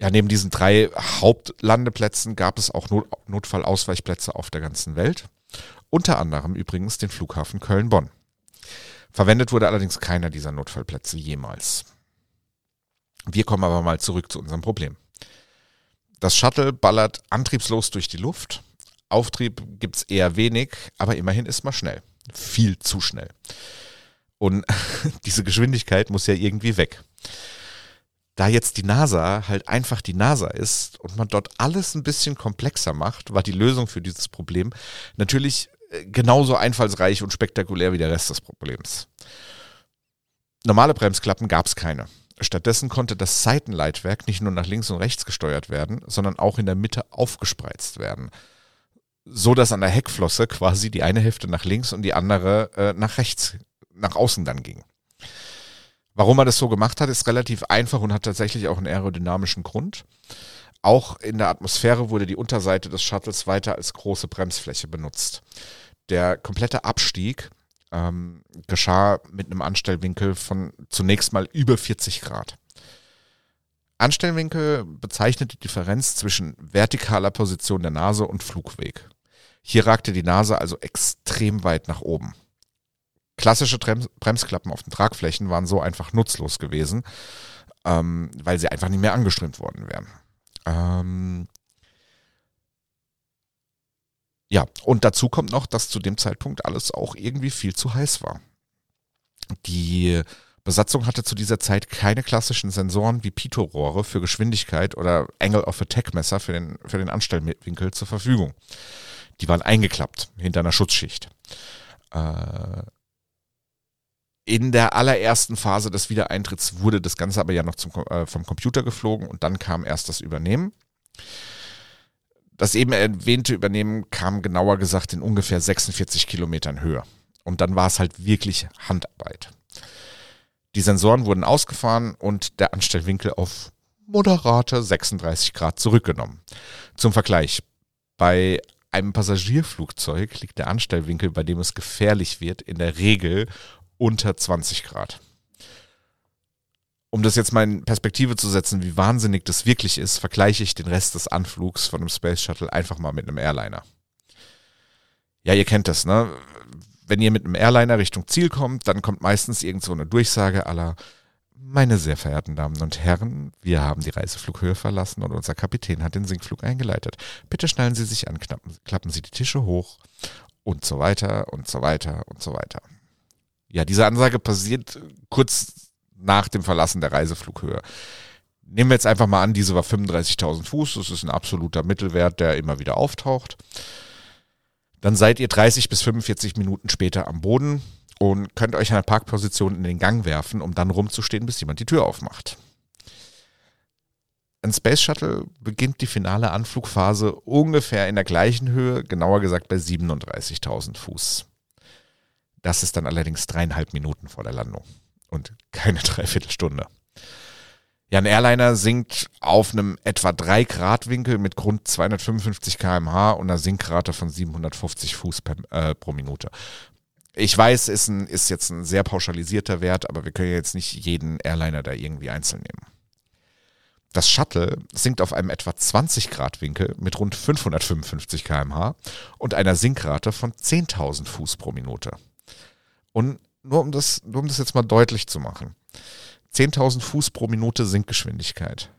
Ja, neben diesen drei Hauptlandeplätzen gab es auch Not Notfallausweichplätze auf der ganzen Welt. Unter anderem übrigens den Flughafen Köln-Bonn. Verwendet wurde allerdings keiner dieser Notfallplätze jemals. Wir kommen aber mal zurück zu unserem Problem. Das Shuttle ballert antriebslos durch die Luft Auftrieb gibt es eher wenig, aber immerhin ist man schnell. Viel zu schnell. Und diese Geschwindigkeit muss ja irgendwie weg. Da jetzt die NASA halt einfach die NASA ist und man dort alles ein bisschen komplexer macht, war die Lösung für dieses Problem natürlich äh, genauso einfallsreich und spektakulär wie der Rest des Problems. Normale Bremsklappen gab es keine. Stattdessen konnte das Seitenleitwerk nicht nur nach links und rechts gesteuert werden, sondern auch in der Mitte aufgespreizt werden so dass an der Heckflosse quasi die eine Hälfte nach links und die andere äh, nach rechts, nach außen dann ging. Warum er das so gemacht hat, ist relativ einfach und hat tatsächlich auch einen aerodynamischen Grund. Auch in der Atmosphäre wurde die Unterseite des Shuttles weiter als große Bremsfläche benutzt. Der komplette Abstieg ähm, geschah mit einem Anstellwinkel von zunächst mal über 40 Grad. Anstellwinkel bezeichnet die Differenz zwischen vertikaler Position der Nase und Flugweg. Hier ragte die Nase also extrem weit nach oben. Klassische Bremsklappen auf den Tragflächen waren so einfach nutzlos gewesen, ähm, weil sie einfach nicht mehr angeströmt worden wären. Ähm ja, und dazu kommt noch, dass zu dem Zeitpunkt alles auch irgendwie viel zu heiß war. Die Besatzung hatte zu dieser Zeit keine klassischen Sensoren wie Pitot-Rohre für Geschwindigkeit oder Angle of Attack Messer für den, für den Anstellwinkel zur Verfügung. Die waren eingeklappt hinter einer Schutzschicht. Äh, in der allerersten Phase des Wiedereintritts wurde das Ganze aber ja noch zum, äh, vom Computer geflogen und dann kam erst das Übernehmen. Das eben erwähnte Übernehmen kam genauer gesagt in ungefähr 46 Kilometern Höhe. Und dann war es halt wirklich Handarbeit. Die Sensoren wurden ausgefahren und der Anstellwinkel auf moderate 36 Grad zurückgenommen. Zum Vergleich, bei einem Passagierflugzeug liegt der Anstellwinkel, bei dem es gefährlich wird, in der Regel unter 20 Grad. Um das jetzt mal in Perspektive zu setzen, wie wahnsinnig das wirklich ist, vergleiche ich den Rest des Anflugs von einem Space Shuttle einfach mal mit einem Airliner. Ja, ihr kennt das, ne? wenn ihr mit einem Airliner Richtung Ziel kommt, dann kommt meistens irgend so eine Durchsage aller meine sehr verehrten Damen und Herren, wir haben die Reiseflughöhe verlassen und unser Kapitän hat den Sinkflug eingeleitet. Bitte schnallen Sie sich an, klappen, klappen Sie die Tische hoch und so weiter und so weiter und so weiter. Ja, diese Ansage passiert kurz nach dem Verlassen der Reiseflughöhe. Nehmen wir jetzt einfach mal an, diese war 35.000 Fuß. Das ist ein absoluter Mittelwert, der immer wieder auftaucht. Dann seid ihr 30 bis 45 Minuten später am Boden und könnt euch an der Parkposition in den Gang werfen, um dann rumzustehen, bis jemand die Tür aufmacht. Ein Space Shuttle beginnt die finale Anflugphase ungefähr in der gleichen Höhe, genauer gesagt bei 37.000 Fuß. Das ist dann allerdings dreieinhalb Minuten vor der Landung und keine Dreiviertelstunde. Ja, ein Airliner sinkt auf einem etwa 3 Grad Winkel mit Grund 255 kmh und einer Sinkrate von 750 Fuß per, äh, pro Minute. Ich weiß, ist, ein, ist jetzt ein sehr pauschalisierter Wert, aber wir können jetzt nicht jeden Airliner da irgendwie einzeln nehmen. Das Shuttle sinkt auf einem etwa 20 Grad Winkel mit rund 555 kmh und einer Sinkrate von 10.000 Fuß pro Minute. Und nur um das, nur um das jetzt mal deutlich zu machen. 10.000 Fuß pro Minute Sinkgeschwindigkeit.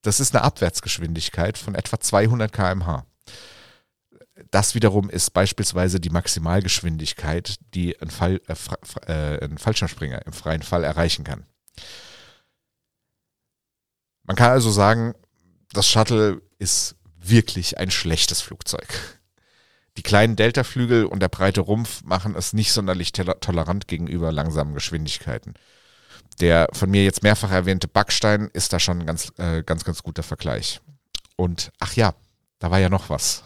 Das ist eine Abwärtsgeschwindigkeit von etwa 200 km/h. Das wiederum ist beispielsweise die Maximalgeschwindigkeit, die ein, Fall, äh, äh, ein Fallschirmspringer im freien Fall erreichen kann. Man kann also sagen, das Shuttle ist wirklich ein schlechtes Flugzeug. Die kleinen Deltaflügel und der breite Rumpf machen es nicht sonderlich tolerant gegenüber langsamen Geschwindigkeiten der von mir jetzt mehrfach erwähnte Backstein ist da schon ein ganz, äh, ganz, ganz guter Vergleich. Und ach ja, da war ja noch was.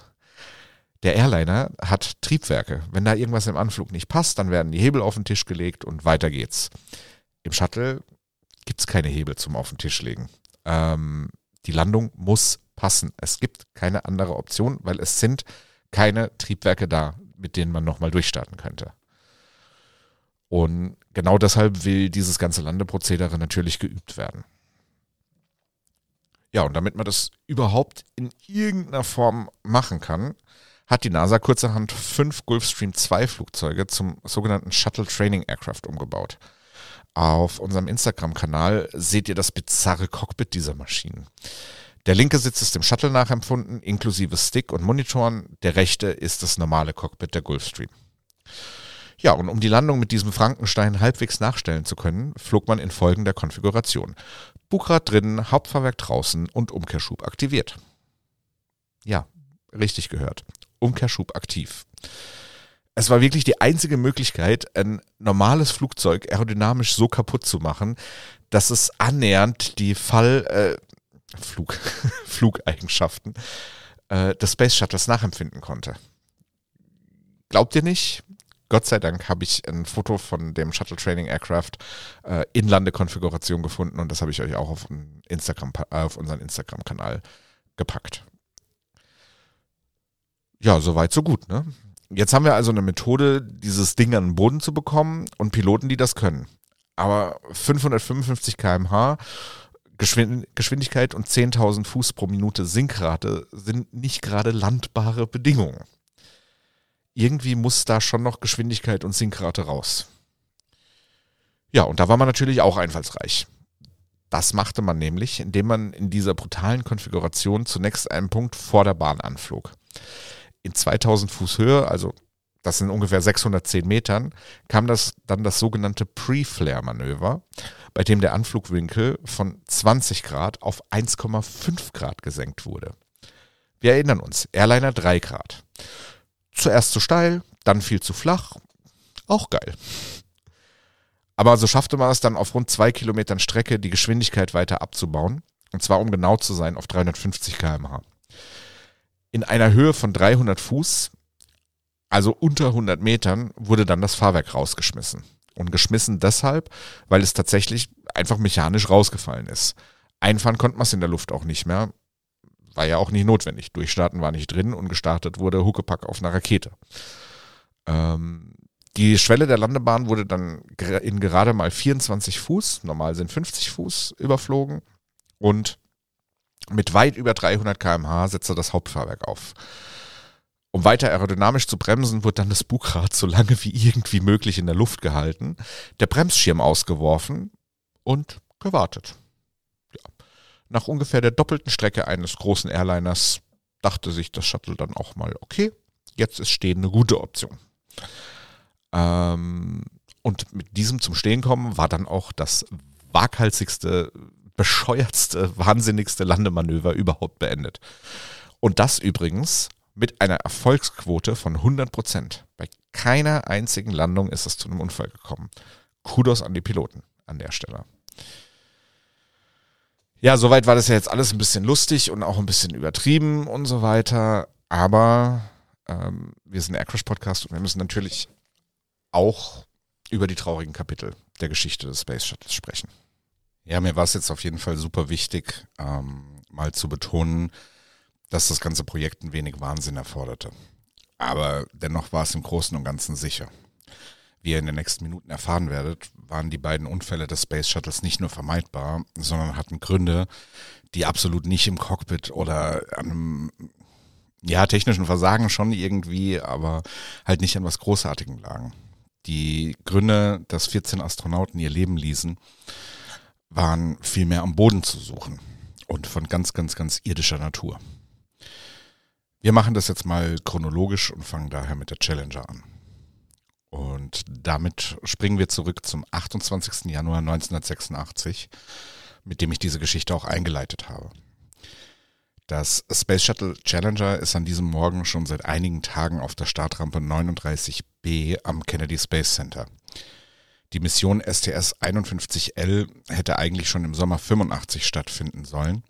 Der Airliner hat Triebwerke. Wenn da irgendwas im Anflug nicht passt, dann werden die Hebel auf den Tisch gelegt und weiter geht's. Im Shuttle gibt es keine Hebel zum auf den Tisch legen. Ähm, die Landung muss passen. Es gibt keine andere Option, weil es sind keine Triebwerke da, mit denen man nochmal durchstarten könnte. Und genau deshalb will dieses ganze Landeprozedere natürlich geübt werden. Ja, und damit man das überhaupt in irgendeiner Form machen kann, hat die NASA kurzerhand fünf Gulfstream 2 Flugzeuge zum sogenannten Shuttle Training Aircraft umgebaut. Auf unserem Instagram-Kanal seht ihr das bizarre Cockpit dieser Maschinen. Der linke Sitz ist dem Shuttle nachempfunden, inklusive Stick und Monitoren. Der rechte ist das normale Cockpit der Gulfstream. Ja, und um die Landung mit diesem Frankenstein halbwegs nachstellen zu können, flog man in folgender Konfiguration. Bugrad drinnen, Hauptfahrwerk draußen und Umkehrschub aktiviert. Ja, richtig gehört. Umkehrschub aktiv. Es war wirklich die einzige Möglichkeit, ein normales Flugzeug aerodynamisch so kaputt zu machen, dass es annähernd die Fall, äh, Flug, Flugeigenschaften äh, des Space Shuttles nachempfinden konnte. Glaubt ihr nicht? Gott sei Dank habe ich ein Foto von dem Shuttle Training Aircraft äh, in Landekonfiguration gefunden und das habe ich euch auch auf, Instagram, äh, auf unseren Instagram-Kanal gepackt. Ja, soweit, so gut, ne? Jetzt haben wir also eine Methode, dieses Ding an den Boden zu bekommen und Piloten, die das können. Aber 555 km/h Geschwindigkeit und 10.000 Fuß pro Minute Sinkrate sind nicht gerade landbare Bedingungen irgendwie muss da schon noch Geschwindigkeit und Sinkrate raus. Ja, und da war man natürlich auch einfallsreich. Das machte man nämlich, indem man in dieser brutalen Konfiguration zunächst einen Punkt vor der Bahn anflog. In 2000 Fuß Höhe, also das sind ungefähr 610 Metern, kam das dann das sogenannte Pre-Flare-Manöver, bei dem der Anflugwinkel von 20 Grad auf 1,5 Grad gesenkt wurde. Wir erinnern uns, Airliner 3 Grad. Zuerst zu steil, dann viel zu flach. Auch geil. Aber so schaffte man es dann auf rund zwei Kilometern Strecke, die Geschwindigkeit weiter abzubauen. Und zwar, um genau zu sein, auf 350 km/h. In einer Höhe von 300 Fuß, also unter 100 Metern, wurde dann das Fahrwerk rausgeschmissen. Und geschmissen deshalb, weil es tatsächlich einfach mechanisch rausgefallen ist. Einfahren konnte man es in der Luft auch nicht mehr war ja auch nicht notwendig. Durchstarten war nicht drin und gestartet wurde Huckepack auf einer Rakete. Ähm, die Schwelle der Landebahn wurde dann in gerade mal 24 Fuß, normal sind 50 Fuß, überflogen und mit weit über 300 km/h setzte das Hauptfahrwerk auf. Um weiter aerodynamisch zu bremsen, wird dann das Bugrad so lange wie irgendwie möglich in der Luft gehalten, der Bremsschirm ausgeworfen und gewartet. Nach ungefähr der doppelten Strecke eines großen Airliners dachte sich das Shuttle dann auch mal, okay, jetzt ist Stehen eine gute Option. Ähm, und mit diesem zum Stehen kommen war dann auch das waghalsigste, bescheuertste, wahnsinnigste Landemanöver überhaupt beendet. Und das übrigens mit einer Erfolgsquote von 100 Prozent. Bei keiner einzigen Landung ist es zu einem Unfall gekommen. Kudos an die Piloten an der Stelle. Ja, soweit war das ja jetzt alles ein bisschen lustig und auch ein bisschen übertrieben und so weiter. Aber ähm, wir sind ein Aircrash-Podcast und wir müssen natürlich auch über die traurigen Kapitel der Geschichte des Space Shuttles sprechen. Ja, mir war es jetzt auf jeden Fall super wichtig, ähm, mal zu betonen, dass das ganze Projekt ein wenig Wahnsinn erforderte. Aber dennoch war es im Großen und Ganzen sicher. Wie ihr in den nächsten Minuten erfahren werdet, waren die beiden Unfälle des Space Shuttles nicht nur vermeidbar, sondern hatten Gründe, die absolut nicht im Cockpit oder an einem ja, technischen Versagen schon irgendwie, aber halt nicht an was Großartigem lagen. Die Gründe, dass 14 Astronauten ihr Leben ließen, waren vielmehr am Boden zu suchen und von ganz, ganz, ganz irdischer Natur. Wir machen das jetzt mal chronologisch und fangen daher mit der Challenger an. Und damit springen wir zurück zum 28. Januar 1986, mit dem ich diese Geschichte auch eingeleitet habe. Das Space Shuttle Challenger ist an diesem Morgen schon seit einigen Tagen auf der Startrampe 39B am Kennedy Space Center. Die Mission STS 51L hätte eigentlich schon im Sommer 85 stattfinden sollen,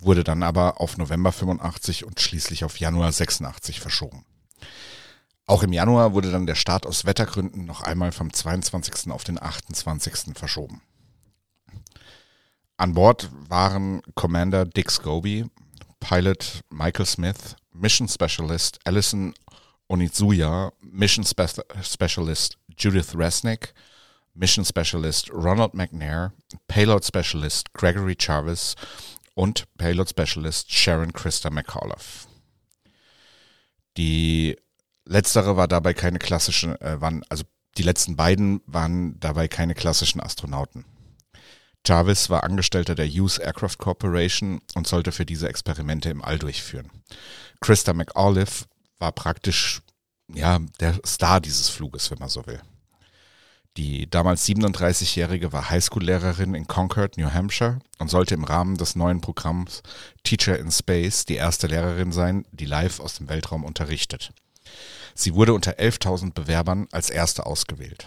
wurde dann aber auf November 85 und schließlich auf Januar 86 verschoben. Auch im Januar wurde dann der Start aus Wettergründen noch einmal vom 22. auf den 28. verschoben. An Bord waren Commander Dick Scobie, Pilot Michael Smith, Mission Specialist Alison Onizuya, Mission Spe Specialist Judith Resnick, Mission Specialist Ronald McNair, Payload Specialist Gregory Chavez und Payload Specialist Sharon Christa McAuliffe. Die letztere war dabei keine klassischen, äh, waren, also die letzten beiden waren dabei keine klassischen Astronauten. Jarvis war Angestellter der Hughes Aircraft Corporation und sollte für diese Experimente im All durchführen. Christa McAuliffe war praktisch ja, der Star dieses Fluges, wenn man so will. Die damals 37-Jährige war Highschool-Lehrerin in Concord, New Hampshire und sollte im Rahmen des neuen Programms Teacher in Space die erste Lehrerin sein, die live aus dem Weltraum unterrichtet. Sie wurde unter 11.000 Bewerbern als erste ausgewählt.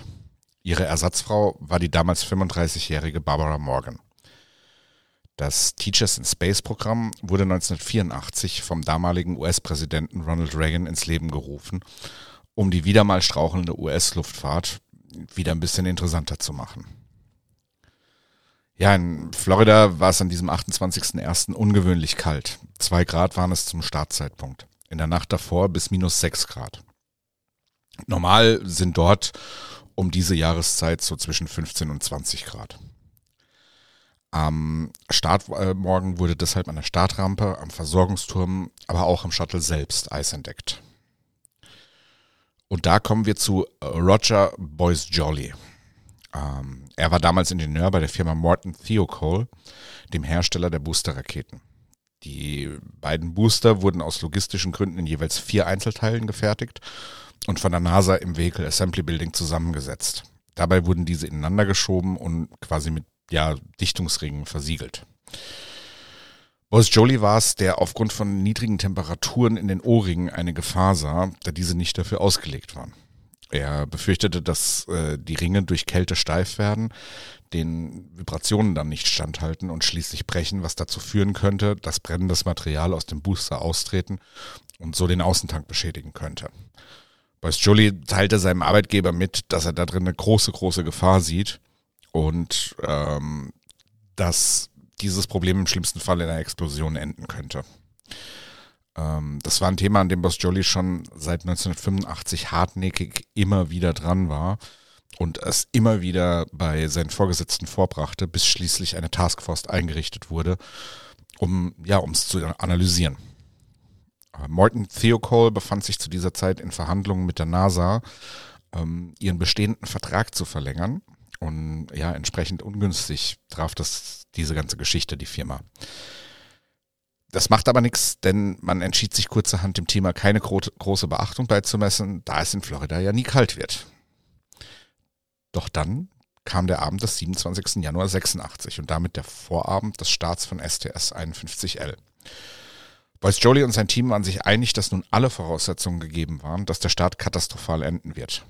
Ihre Ersatzfrau war die damals 35-jährige Barbara Morgan. Das Teachers in Space Programm wurde 1984 vom damaligen US-Präsidenten Ronald Reagan ins Leben gerufen, um die wieder mal strauchelnde US-Luftfahrt wieder ein bisschen interessanter zu machen. Ja, in Florida war es an diesem 28.01. ungewöhnlich kalt. Zwei Grad waren es zum Startzeitpunkt. In der Nacht davor bis minus sechs Grad. Normal sind dort um diese Jahreszeit so zwischen 15 und 20 Grad. Am Startmorgen wurde deshalb an der Startrampe, am Versorgungsturm, aber auch am Shuttle selbst Eis entdeckt. Und da kommen wir zu Roger Boyce Jolly. Ähm, er war damals Ingenieur bei der Firma Morton Theocole, dem Hersteller der Boosterraketen. Die beiden Booster wurden aus logistischen Gründen in jeweils vier Einzelteilen gefertigt und von der NASA im Vehicle Assembly Building zusammengesetzt. Dabei wurden diese ineinander geschoben und quasi mit ja, Dichtungsringen versiegelt. Boris Jolie war es, der aufgrund von niedrigen Temperaturen in den O-Ringen eine Gefahr sah, da diese nicht dafür ausgelegt waren. Er befürchtete, dass äh, die Ringe durch Kälte steif werden, den Vibrationen dann nicht standhalten und schließlich brechen, was dazu führen könnte, dass brennendes Material aus dem Booster austreten und so den Außentank beschädigen könnte. Boris Jolie teilte seinem Arbeitgeber mit, dass er da drin eine große, große Gefahr sieht und ähm, dass dieses Problem im schlimmsten Fall in einer Explosion enden könnte. Ähm, das war ein Thema, an dem Boss Jolie schon seit 1985 hartnäckig immer wieder dran war und es immer wieder bei seinen Vorgesetzten vorbrachte, bis schließlich eine Taskforce eingerichtet wurde, um ja, es zu analysieren. Morton Theocole befand sich zu dieser Zeit in Verhandlungen mit der NASA, ähm, ihren bestehenden Vertrag zu verlängern. Und ja, entsprechend ungünstig traf das diese ganze Geschichte die Firma. Das macht aber nichts, denn man entschied sich kurzerhand dem Thema keine gro große Beachtung beizumessen, da es in Florida ja nie kalt wird. Doch dann kam der Abend des 27. Januar 86 und damit der Vorabend des Starts von STS 51L. Boyce Jolie und sein Team waren sich einig, dass nun alle Voraussetzungen gegeben waren, dass der Start katastrophal enden wird.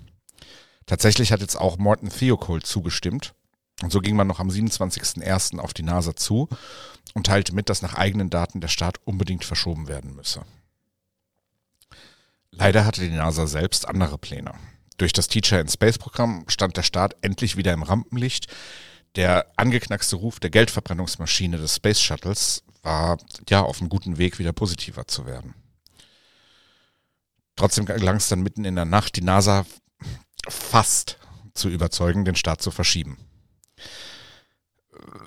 Tatsächlich hat jetzt auch Morton Theocole zugestimmt. Und so ging man noch am 27.01. auf die NASA zu und teilte mit, dass nach eigenen Daten der Start unbedingt verschoben werden müsse. Leider hatte die NASA selbst andere Pläne. Durch das Teacher in Space Programm stand der Start endlich wieder im Rampenlicht. Der angeknackste Ruf der Geldverbrennungsmaschine des Space Shuttles war ja auf einem guten Weg, wieder positiver zu werden. Trotzdem gelang es dann mitten in der Nacht, die NASA fast zu überzeugen, den Start zu verschieben.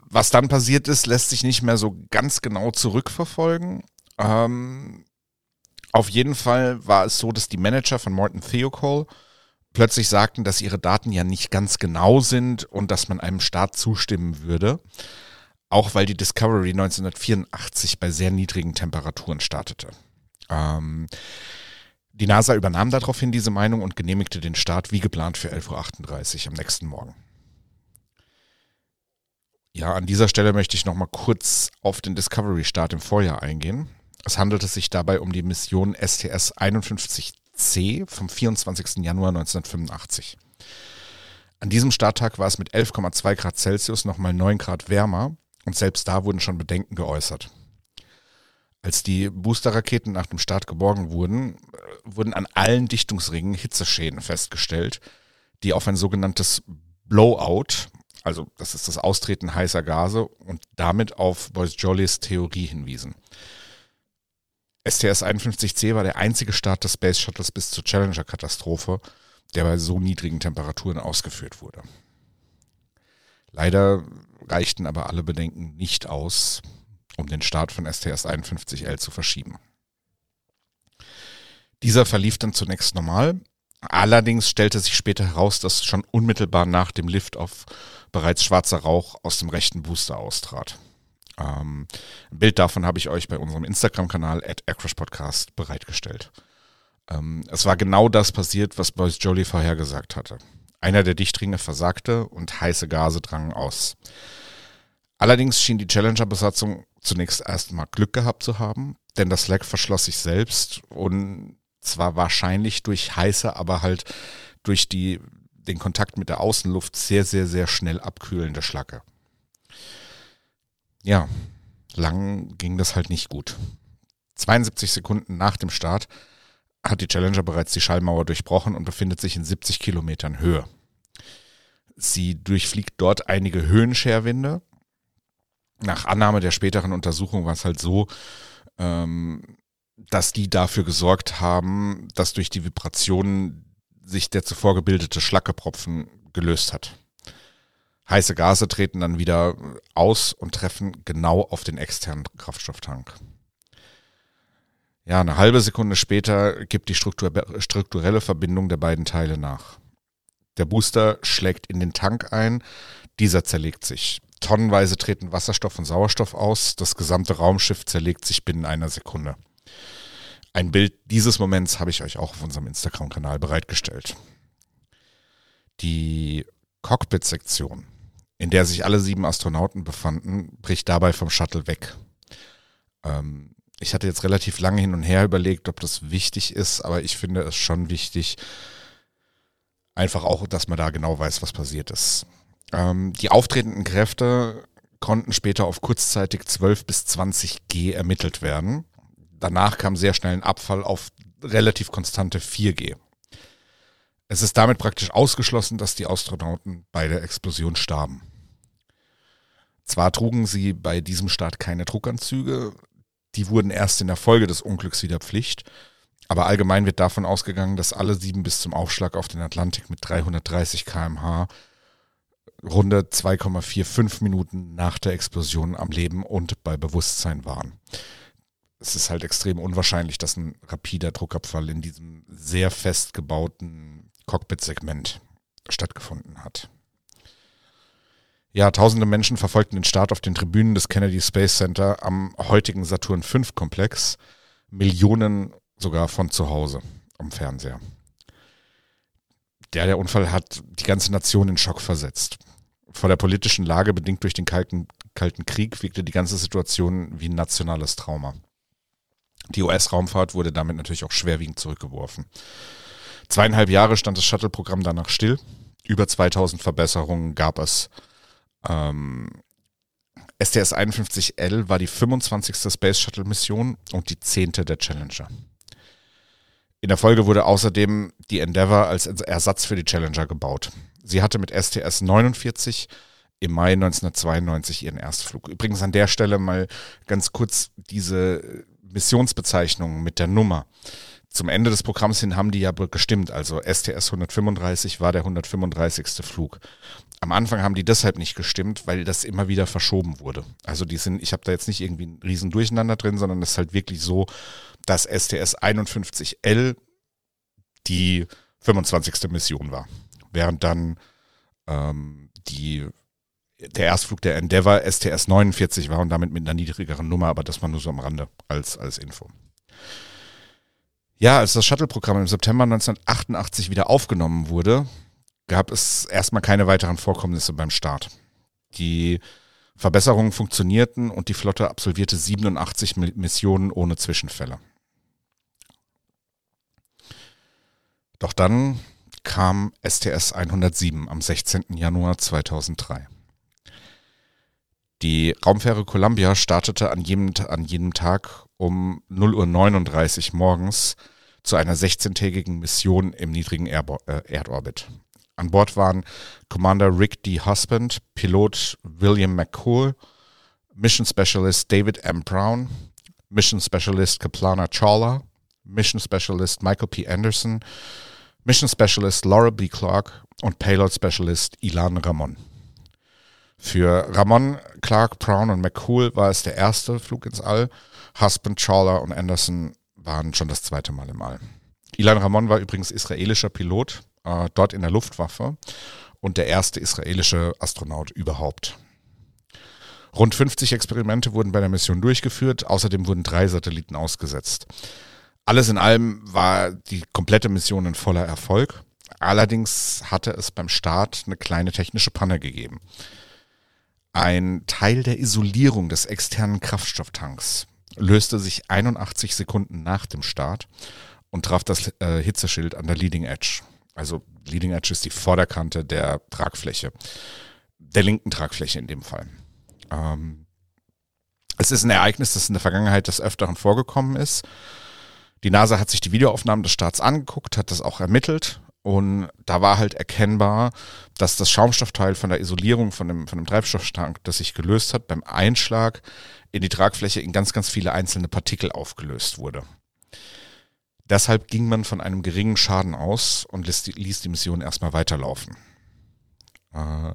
Was dann passiert ist, lässt sich nicht mehr so ganz genau zurückverfolgen. Ähm, auf jeden Fall war es so, dass die Manager von Morton Theocole plötzlich sagten, dass ihre Daten ja nicht ganz genau sind und dass man einem Start zustimmen würde. Auch weil die Discovery 1984 bei sehr niedrigen Temperaturen startete. Ähm, die NASA übernahm daraufhin diese Meinung und genehmigte den Start wie geplant für 11.38 Uhr am nächsten Morgen. Ja, an dieser Stelle möchte ich nochmal kurz auf den Discovery-Start im Vorjahr eingehen. Es handelte sich dabei um die Mission STS-51C vom 24. Januar 1985. An diesem Starttag war es mit 11,2 Grad Celsius nochmal 9 Grad wärmer und selbst da wurden schon Bedenken geäußert. Als die Boosterraketen nach dem Start geborgen wurden, wurden an allen Dichtungsringen Hitzeschäden festgestellt, die auf ein sogenanntes Blowout, also das ist das Austreten heißer Gase und damit auf Boyce Jollies Theorie hinwiesen. STS-51C war der einzige Start des Space Shuttles bis zur Challenger-Katastrophe, der bei so niedrigen Temperaturen ausgeführt wurde. Leider reichten aber alle Bedenken nicht aus, um den Start von STS-51L zu verschieben. Dieser verlief dann zunächst normal, allerdings stellte sich später heraus, dass schon unmittelbar nach dem Liftoff bereits schwarzer Rauch aus dem rechten Booster austrat. Ähm, ein Bild davon habe ich euch bei unserem Instagram-Kanal at Podcast bereitgestellt. Ähm, es war genau das passiert, was Boyce Jolie vorhergesagt hatte. Einer der Dichtringe versagte und heiße Gase drangen aus. Allerdings schien die Challenger-Besatzung zunächst erstmal Glück gehabt zu haben, denn das Leck verschloss sich selbst und zwar wahrscheinlich durch heiße, aber halt durch die, den Kontakt mit der Außenluft sehr, sehr, sehr schnell abkühlende Schlacke. Ja, lang ging das halt nicht gut. 72 Sekunden nach dem Start hat die Challenger bereits die Schallmauer durchbrochen und befindet sich in 70 Kilometern Höhe. Sie durchfliegt dort einige Höhenscherwinde. Nach Annahme der späteren Untersuchung war es halt so, ähm, dass die dafür gesorgt haben, dass durch die Vibrationen sich der zuvor gebildete Schlackepropfen gelöst hat. Heiße Gase treten dann wieder aus und treffen genau auf den externen Kraftstofftank. Ja, eine halbe Sekunde später gibt die strukturelle Verbindung der beiden Teile nach. Der Booster schlägt in den Tank ein, dieser zerlegt sich. Tonnenweise treten Wasserstoff und Sauerstoff aus, das gesamte Raumschiff zerlegt sich binnen einer Sekunde. Ein Bild dieses Moments habe ich euch auch auf unserem Instagram-Kanal bereitgestellt. Die Cockpit-Sektion, in der sich alle sieben Astronauten befanden, bricht dabei vom Shuttle weg. Ähm, ich hatte jetzt relativ lange hin und her überlegt, ob das wichtig ist, aber ich finde es schon wichtig, einfach auch, dass man da genau weiß, was passiert ist. Ähm, die auftretenden Kräfte konnten später auf kurzzeitig 12 bis 20 G ermittelt werden. Danach kam sehr schnell ein Abfall auf relativ konstante 4G. Es ist damit praktisch ausgeschlossen, dass die Astronauten bei der Explosion starben. Zwar trugen sie bei diesem Start keine Druckanzüge, die wurden erst in der Folge des Unglücks wieder Pflicht. Aber allgemein wird davon ausgegangen, dass alle sieben bis zum Aufschlag auf den Atlantik mit 330 kmh runde 2,45 Minuten nach der Explosion am Leben und bei Bewusstsein waren. Es ist halt extrem unwahrscheinlich, dass ein rapider Druckabfall in diesem sehr fest gebauten Cockpit-Segment stattgefunden hat. Ja, tausende Menschen verfolgten den Start auf den Tribünen des Kennedy Space Center am heutigen Saturn V Komplex. Millionen sogar von zu Hause am Fernseher. Der, der Unfall hat die ganze Nation in Schock versetzt. Vor der politischen Lage, bedingt durch den Kalten, Kalten Krieg, wirkte die ganze Situation wie ein nationales Trauma. Die US-Raumfahrt wurde damit natürlich auch schwerwiegend zurückgeworfen. Zweieinhalb Jahre stand das Shuttle-Programm danach still. Über 2000 Verbesserungen gab es ähm, STS-51L war die 25. Space Shuttle Mission und die 10. der Challenger. In der Folge wurde außerdem die Endeavour als Ersatz für die Challenger gebaut. Sie hatte mit STS-49 im Mai 1992 ihren Erstflug. Übrigens an der Stelle mal ganz kurz diese Missionsbezeichnung mit der Nummer zum Ende des Programms hin haben die ja gestimmt. Also STS 135 war der 135. Flug. Am Anfang haben die deshalb nicht gestimmt, weil das immer wieder verschoben wurde. Also die sind, ich habe da jetzt nicht irgendwie ein riesen Durcheinander drin, sondern es ist halt wirklich so, dass STS 51L die 25. Mission war. Während dann ähm, die der Erstflug der Endeavour STS 49 war und damit mit einer niedrigeren Nummer, aber das war nur so am Rande als, als Info. Ja, als das Shuttle-Programm im September 1988 wieder aufgenommen wurde, gab es erstmal keine weiteren Vorkommnisse beim Start. Die Verbesserungen funktionierten und die Flotte absolvierte 87 Missionen ohne Zwischenfälle. Doch dann kam STS 107 am 16. Januar 2003. Die Raumfähre Columbia startete an jedem, an jedem Tag um 0.39 Uhr morgens zu einer 16-tägigen Mission im niedrigen äh, Erdorbit. An Bord waren Commander Rick D. Husband, Pilot William McCool, Mission Specialist David M. Brown, Mission Specialist Kaplana Chawla, Mission Specialist Michael P. Anderson, Mission Specialist Laura B. Clark und Payload Specialist Ilan Ramon. Für Ramon, Clark, Brown und McCool war es der erste Flug ins All. Husband, Chawla und Anderson waren schon das zweite Mal im All. Ilan Ramon war übrigens israelischer Pilot, äh, dort in der Luftwaffe und der erste israelische Astronaut überhaupt. Rund 50 Experimente wurden bei der Mission durchgeführt, außerdem wurden drei Satelliten ausgesetzt. Alles in allem war die komplette Mission ein voller Erfolg. Allerdings hatte es beim Start eine kleine technische Panne gegeben. Ein Teil der Isolierung des externen Kraftstofftanks löste sich 81 Sekunden nach dem Start und traf das äh, Hitzeschild an der Leading Edge. Also Leading Edge ist die Vorderkante der Tragfläche, der linken Tragfläche in dem Fall. Ähm, es ist ein Ereignis, das in der Vergangenheit des Öfteren vorgekommen ist. Die NASA hat sich die Videoaufnahmen des Starts angeguckt, hat das auch ermittelt und da war halt erkennbar, dass das Schaumstoffteil von der Isolierung von dem, von dem Treibstofftank, das sich gelöst hat, beim Einschlag in die Tragfläche in ganz, ganz viele einzelne Partikel aufgelöst wurde. Deshalb ging man von einem geringen Schaden aus und ließ die, ließ die Mission erstmal weiterlaufen. Äh,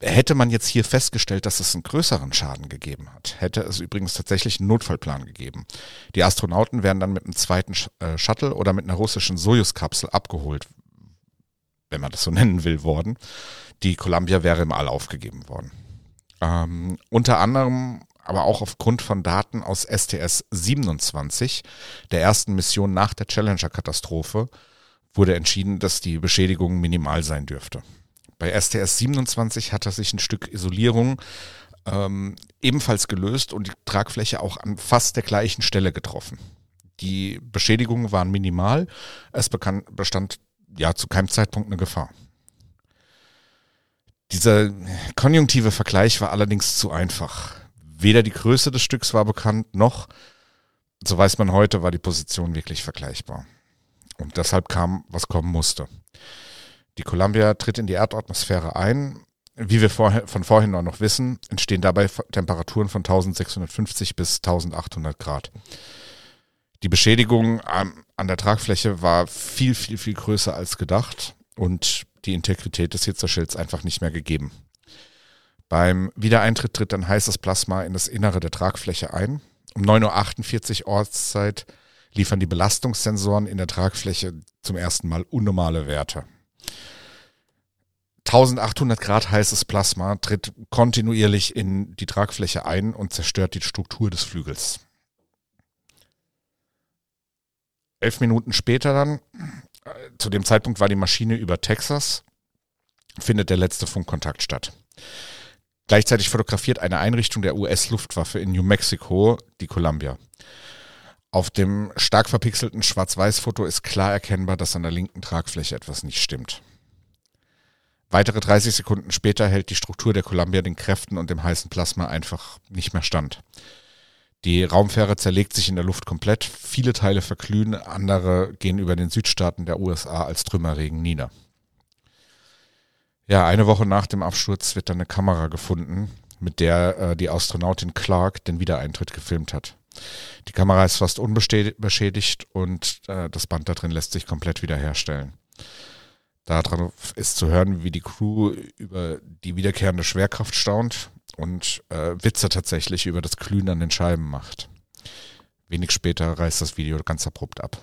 hätte man jetzt hier festgestellt, dass es einen größeren Schaden gegeben hat, hätte es übrigens tatsächlich einen Notfallplan gegeben. Die Astronauten wären dann mit einem zweiten äh, Shuttle oder mit einer russischen Sojus-Kapsel abgeholt, wenn man das so nennen will, worden. Die Columbia wäre im All aufgegeben worden. Ähm, unter anderem aber auch aufgrund von Daten aus STS 27, der ersten Mission nach der Challenger-Katastrophe, wurde entschieden, dass die Beschädigung minimal sein dürfte. Bei STS 27 hatte sich ein Stück Isolierung ähm, ebenfalls gelöst und die Tragfläche auch an fast der gleichen Stelle getroffen. Die Beschädigungen waren minimal, es bestand ja zu keinem Zeitpunkt eine Gefahr. Dieser konjunktive Vergleich war allerdings zu einfach. Weder die Größe des Stücks war bekannt, noch, so weiß man heute, war die Position wirklich vergleichbar. Und deshalb kam, was kommen musste. Die Columbia tritt in die Erdatmosphäre ein. Wie wir von vorhin noch wissen, entstehen dabei Temperaturen von 1650 bis 1800 Grad. Die Beschädigung an der Tragfläche war viel, viel, viel größer als gedacht und die Integrität des Hitzeschilds einfach nicht mehr gegeben. Beim Wiedereintritt tritt dann heißes Plasma in das Innere der Tragfläche ein. Um 9.48 Uhr Ortszeit liefern die Belastungssensoren in der Tragfläche zum ersten Mal unnormale Werte. 1800 Grad heißes Plasma tritt kontinuierlich in die Tragfläche ein und zerstört die Struktur des Flügels. Elf Minuten später dann, äh, zu dem Zeitpunkt war die Maschine über Texas, findet der letzte Funkkontakt statt. Gleichzeitig fotografiert eine Einrichtung der US-Luftwaffe in New Mexico die Columbia. Auf dem stark verpixelten Schwarz-Weiß-Foto ist klar erkennbar, dass an der linken Tragfläche etwas nicht stimmt. Weitere 30 Sekunden später hält die Struktur der Columbia den Kräften und dem heißen Plasma einfach nicht mehr stand. Die Raumfähre zerlegt sich in der Luft komplett, viele Teile verglühen, andere gehen über den Südstaaten der USA als Trümmerregen nieder. Ja, eine Woche nach dem Absturz wird dann eine Kamera gefunden, mit der äh, die Astronautin Clark den Wiedereintritt gefilmt hat. Die Kamera ist fast unbeschädigt und äh, das Band da drin lässt sich komplett wiederherstellen. Daran ist zu hören, wie die Crew über die wiederkehrende Schwerkraft staunt und äh, Witze tatsächlich über das Glühen an den Scheiben macht. Wenig später reißt das Video ganz abrupt ab.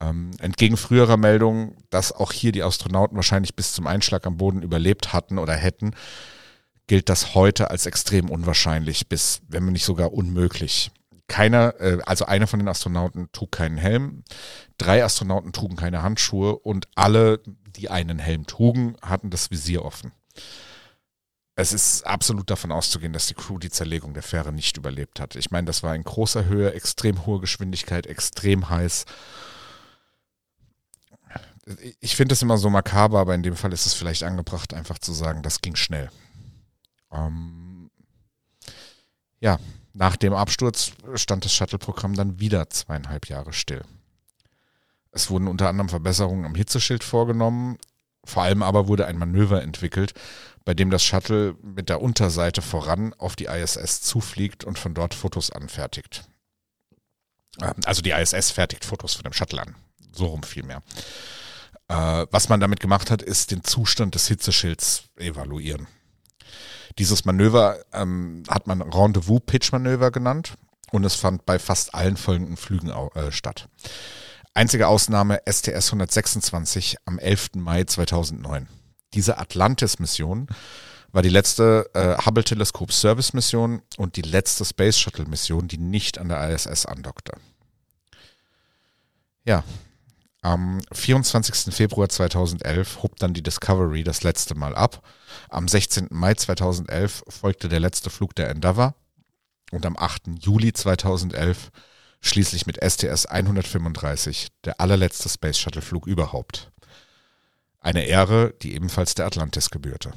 Ähm, entgegen früherer Meldungen, dass auch hier die Astronauten wahrscheinlich bis zum Einschlag am Boden überlebt hatten oder hätten, gilt das heute als extrem unwahrscheinlich, bis, wenn man nicht sogar unmöglich. Keiner, äh, also einer von den Astronauten trug keinen Helm, drei Astronauten trugen keine Handschuhe und alle, die einen Helm trugen, hatten das Visier offen. Es ist absolut davon auszugehen, dass die Crew die Zerlegung der Fähre nicht überlebt hat. Ich meine, das war in großer Höhe, extrem hohe Geschwindigkeit, extrem heiß ich finde es immer so makaber, aber in dem Fall ist es vielleicht angebracht, einfach zu sagen, das ging schnell. Ähm, ja, nach dem Absturz stand das Shuttle-Programm dann wieder zweieinhalb Jahre still. Es wurden unter anderem Verbesserungen am Hitzeschild vorgenommen. Vor allem aber wurde ein Manöver entwickelt, bei dem das Shuttle mit der Unterseite voran auf die ISS zufliegt und von dort Fotos anfertigt. Ähm, Also die ISS fertigt Fotos von dem Shuttle an. So rum vielmehr. Äh, was man damit gemacht hat, ist den Zustand des Hitzeschilds evaluieren. Dieses Manöver ähm, hat man Rendezvous-Pitch-Manöver genannt und es fand bei fast allen folgenden Flügen äh, statt. Einzige Ausnahme STS 126 am 11. Mai 2009. Diese Atlantis-Mission war die letzte äh, Hubble Teleskop Service Mission und die letzte Space Shuttle Mission, die nicht an der ISS andockte. Ja, am 24. Februar 2011 hob dann die Discovery das letzte Mal ab. Am 16. Mai 2011 folgte der letzte Flug der Endeavour und am 8. Juli 2011 schließlich mit STS 135 der allerletzte Space Shuttle Flug überhaupt. Eine Ehre, die ebenfalls der Atlantis gebührte.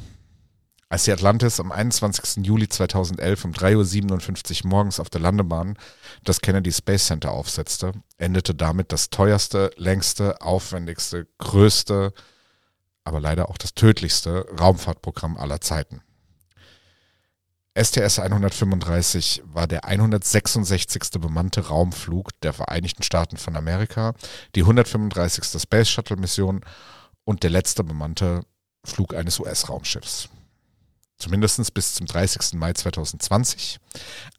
Als die Atlantis am 21. Juli 2011 um 3.57 Uhr morgens auf der Landebahn das Kennedy Space Center aufsetzte, endete damit das teuerste, längste, aufwendigste, größte, aber leider auch das tödlichste Raumfahrtprogramm aller Zeiten. STS 135 war der 166. bemannte Raumflug der Vereinigten Staaten von Amerika, die 135. Space Shuttle Mission und der letzte bemannte Flug eines US-Raumschiffs. Zumindest bis zum 30. Mai 2020.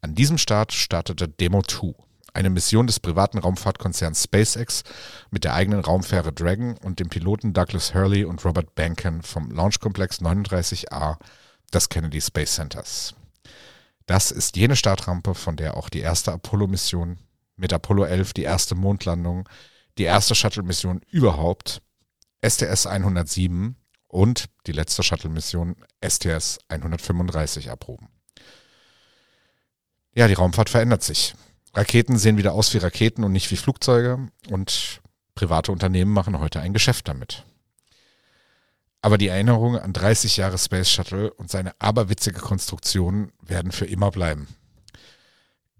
An diesem Start startete Demo 2, eine Mission des privaten Raumfahrtkonzerns SpaceX mit der eigenen Raumfähre Dragon und dem Piloten Douglas Hurley und Robert Banken vom Launchkomplex 39A des Kennedy Space Centers. Das ist jene Startrampe, von der auch die erste Apollo-Mission mit Apollo 11 die erste Mondlandung, die erste Shuttle-Mission überhaupt, STS 107 und die letzte Shuttle-Mission STS 135 abhoben. Ja, die Raumfahrt verändert sich. Raketen sehen wieder aus wie Raketen und nicht wie Flugzeuge und private Unternehmen machen heute ein Geschäft damit. Aber die Erinnerungen an 30 Jahre Space Shuttle und seine aberwitzige Konstruktion werden für immer bleiben.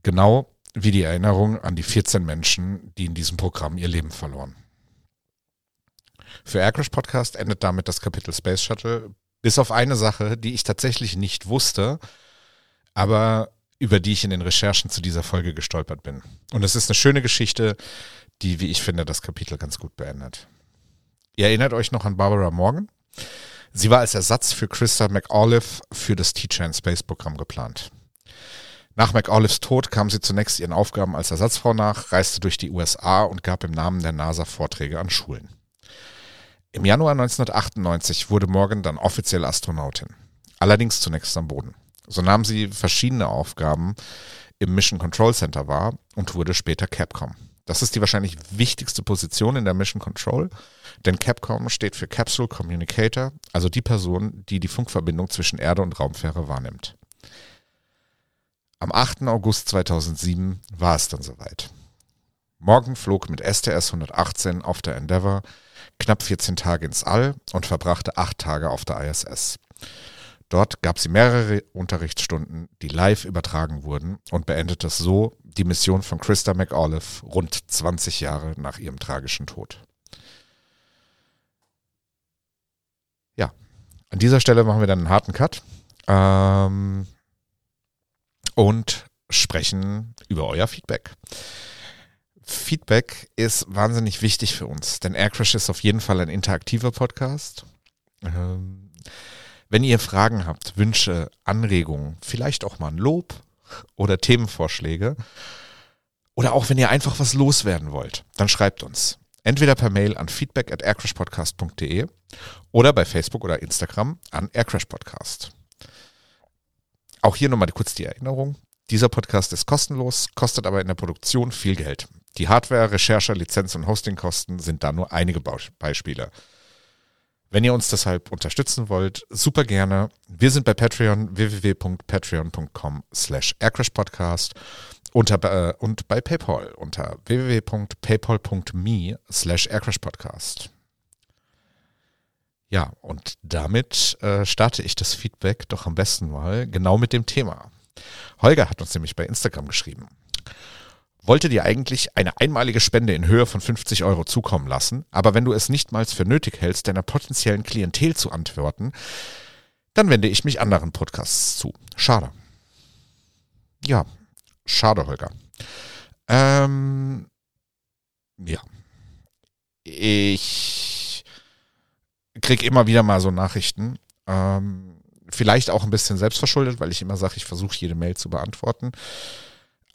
Genau wie die Erinnerung an die 14 Menschen, die in diesem Programm ihr Leben verloren. Für Aircrash Podcast endet damit das Kapitel Space Shuttle, bis auf eine Sache, die ich tatsächlich nicht wusste, aber über die ich in den Recherchen zu dieser Folge gestolpert bin. Und es ist eine schöne Geschichte, die, wie ich finde, das Kapitel ganz gut beendet. Ihr erinnert euch noch an Barbara Morgan? Sie war als Ersatz für Krista McAuliffe für das Teacher in Space Programm geplant. Nach McAuliffes Tod kam sie zunächst ihren Aufgaben als Ersatzfrau nach, reiste durch die USA und gab im Namen der NASA Vorträge an Schulen. Im Januar 1998 wurde Morgan dann offiziell Astronautin. Allerdings zunächst am Boden. So nahm sie verschiedene Aufgaben im Mission Control Center wahr und wurde später Capcom. Das ist die wahrscheinlich wichtigste Position in der Mission Control, denn Capcom steht für Capsule Communicator, also die Person, die die Funkverbindung zwischen Erde und Raumfähre wahrnimmt. Am 8. August 2007 war es dann soweit. Morgan flog mit STS 118 auf der Endeavour knapp 14 Tage ins All und verbrachte acht Tage auf der ISS. Dort gab sie mehrere Unterrichtsstunden, die live übertragen wurden und beendete so die Mission von Krista McAuliffe rund 20 Jahre nach ihrem tragischen Tod. Ja, an dieser Stelle machen wir dann einen harten Cut ähm, und sprechen über euer Feedback. Feedback ist wahnsinnig wichtig für uns, denn Aircrash ist auf jeden Fall ein interaktiver Podcast. Ähm, wenn ihr Fragen habt, Wünsche, Anregungen, vielleicht auch mal ein Lob oder Themenvorschläge oder auch wenn ihr einfach was loswerden wollt, dann schreibt uns. Entweder per Mail an feedback at aircrashpodcast.de oder bei Facebook oder Instagram an aircrashpodcast. Auch hier nochmal kurz die Erinnerung. Dieser Podcast ist kostenlos, kostet aber in der Produktion viel Geld. Die Hardware, Recherche, Lizenz und Hostingkosten sind da nur einige Beispiele. Wenn ihr uns deshalb unterstützen wollt, super gerne. Wir sind bei Patreon www.patreon.com slash aircrashpodcast unter, äh, und bei PayPal unter www.paypal.me slash aircrashpodcast. Ja, und damit äh, starte ich das Feedback doch am besten mal genau mit dem Thema. Holger hat uns nämlich bei Instagram geschrieben. Wollte dir eigentlich eine einmalige Spende in Höhe von 50 Euro zukommen lassen, aber wenn du es nicht mal für nötig hältst, deiner potenziellen Klientel zu antworten, dann wende ich mich anderen Podcasts zu. Schade. Ja, schade, Holger. Ähm, ja. Ich krieg immer wieder mal so Nachrichten. Ähm, vielleicht auch ein bisschen selbstverschuldet, weil ich immer sage, ich versuche jede Mail zu beantworten.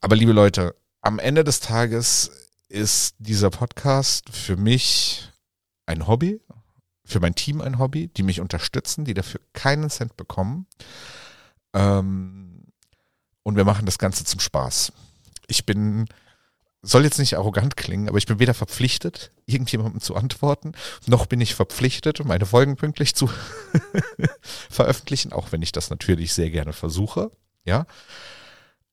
Aber liebe Leute, am Ende des Tages ist dieser Podcast für mich ein Hobby, für mein Team ein Hobby, die mich unterstützen, die dafür keinen Cent bekommen. Ähm, und wir machen das Ganze zum Spaß. Ich bin, soll jetzt nicht arrogant klingen, aber ich bin weder verpflichtet, irgendjemandem zu antworten, noch bin ich verpflichtet, meine Folgen pünktlich zu veröffentlichen, auch wenn ich das natürlich sehr gerne versuche. Ja.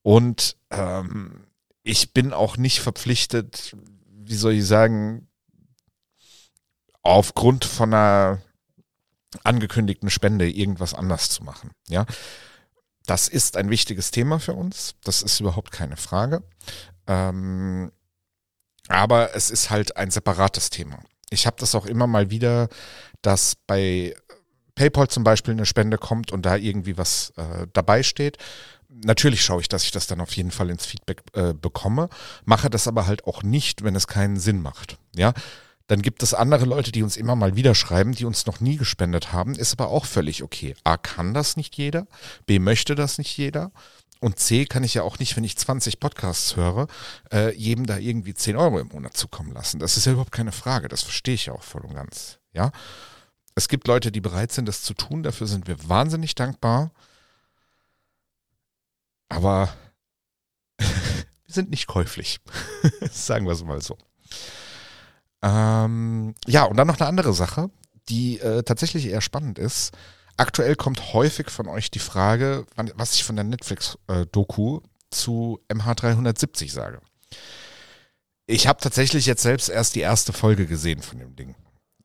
Und ähm, ich bin auch nicht verpflichtet, wie soll ich sagen, aufgrund von einer angekündigten Spende irgendwas anders zu machen. Ja, das ist ein wichtiges Thema für uns. Das ist überhaupt keine Frage. Ähm, aber es ist halt ein separates Thema. Ich habe das auch immer mal wieder, dass bei PayPal zum Beispiel eine Spende kommt und da irgendwie was äh, dabei steht natürlich schaue ich, dass ich das dann auf jeden Fall ins Feedback äh, bekomme, mache das aber halt auch nicht, wenn es keinen Sinn macht. Ja, dann gibt es andere Leute, die uns immer mal wieder schreiben, die uns noch nie gespendet haben, ist aber auch völlig okay. A, kann das nicht jeder, B, möchte das nicht jeder. Und C, kann ich ja auch nicht, wenn ich 20 Podcasts höre, äh, jedem da irgendwie 10 Euro im Monat zukommen lassen. Das ist ja überhaupt keine Frage. Das verstehe ich ja auch voll und ganz. Ja. Es gibt Leute, die bereit sind, das zu tun. Dafür sind wir wahnsinnig dankbar. Aber wir sind nicht käuflich. Sagen wir es mal so. Ähm, ja, und dann noch eine andere Sache, die äh, tatsächlich eher spannend ist. Aktuell kommt häufig von euch die Frage, was ich von der Netflix-Doku zu MH370 sage. Ich habe tatsächlich jetzt selbst erst die erste Folge gesehen von dem Ding.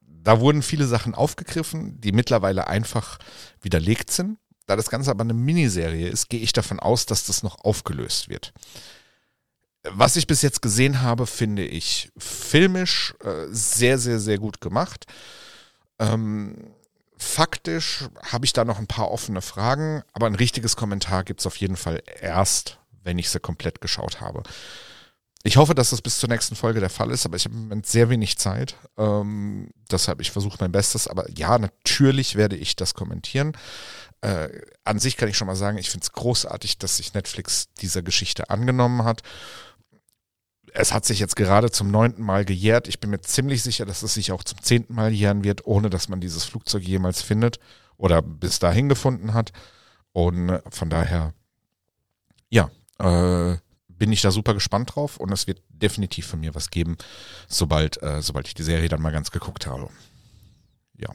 Da wurden viele Sachen aufgegriffen, die mittlerweile einfach widerlegt sind. Da das Ganze aber eine Miniserie ist, gehe ich davon aus, dass das noch aufgelöst wird. Was ich bis jetzt gesehen habe, finde ich filmisch äh, sehr, sehr, sehr gut gemacht. Ähm, faktisch habe ich da noch ein paar offene Fragen, aber ein richtiges Kommentar gibt es auf jeden Fall erst, wenn ich sie komplett geschaut habe. Ich hoffe, dass das bis zur nächsten Folge der Fall ist, aber ich habe im Moment sehr wenig Zeit. Ähm, deshalb, ich versuche mein Bestes. Aber ja, natürlich werde ich das kommentieren. Äh, an sich kann ich schon mal sagen, ich finde es großartig, dass sich Netflix dieser Geschichte angenommen hat. Es hat sich jetzt gerade zum neunten Mal gejährt. Ich bin mir ziemlich sicher, dass es sich auch zum zehnten Mal jähren wird, ohne dass man dieses Flugzeug jemals findet oder bis dahin gefunden hat. Und äh, von daher, ja, äh, bin ich da super gespannt drauf und es wird definitiv von mir was geben, sobald, äh, sobald ich die Serie dann mal ganz geguckt habe. Ja.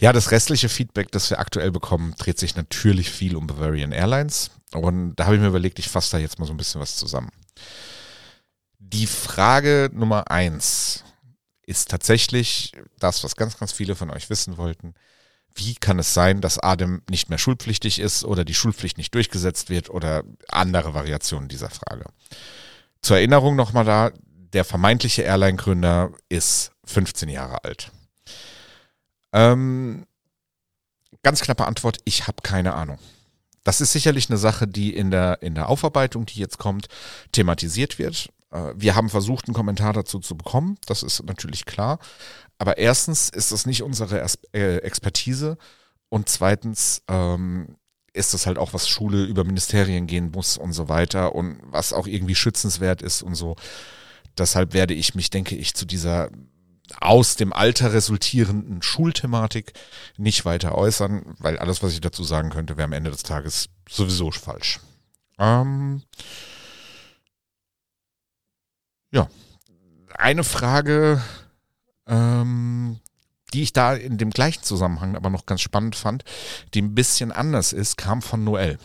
Ja, das restliche Feedback, das wir aktuell bekommen, dreht sich natürlich viel um Bavarian Airlines. Und da habe ich mir überlegt, ich fasse da jetzt mal so ein bisschen was zusammen. Die Frage Nummer eins ist tatsächlich das, was ganz, ganz viele von euch wissen wollten wie kann es sein, dass Adem nicht mehr schulpflichtig ist oder die Schulpflicht nicht durchgesetzt wird oder andere Variationen dieser Frage. Zur Erinnerung nochmal da, der vermeintliche Airline-Gründer ist 15 Jahre alt. Ähm, ganz knappe Antwort, ich habe keine Ahnung. Das ist sicherlich eine Sache, die in der, in der Aufarbeitung, die jetzt kommt, thematisiert wird. Äh, wir haben versucht, einen Kommentar dazu zu bekommen, das ist natürlich klar. Aber erstens ist das nicht unsere äh, Expertise und zweitens ähm, ist das halt auch, was Schule über Ministerien gehen muss und so weiter und was auch irgendwie schützenswert ist und so. Deshalb werde ich mich, denke ich, zu dieser aus dem Alter resultierenden Schulthematik nicht weiter äußern, weil alles, was ich dazu sagen könnte, wäre am Ende des Tages sowieso falsch. Ähm ja, eine Frage, ähm, die ich da in dem gleichen Zusammenhang aber noch ganz spannend fand, die ein bisschen anders ist, kam von Noel.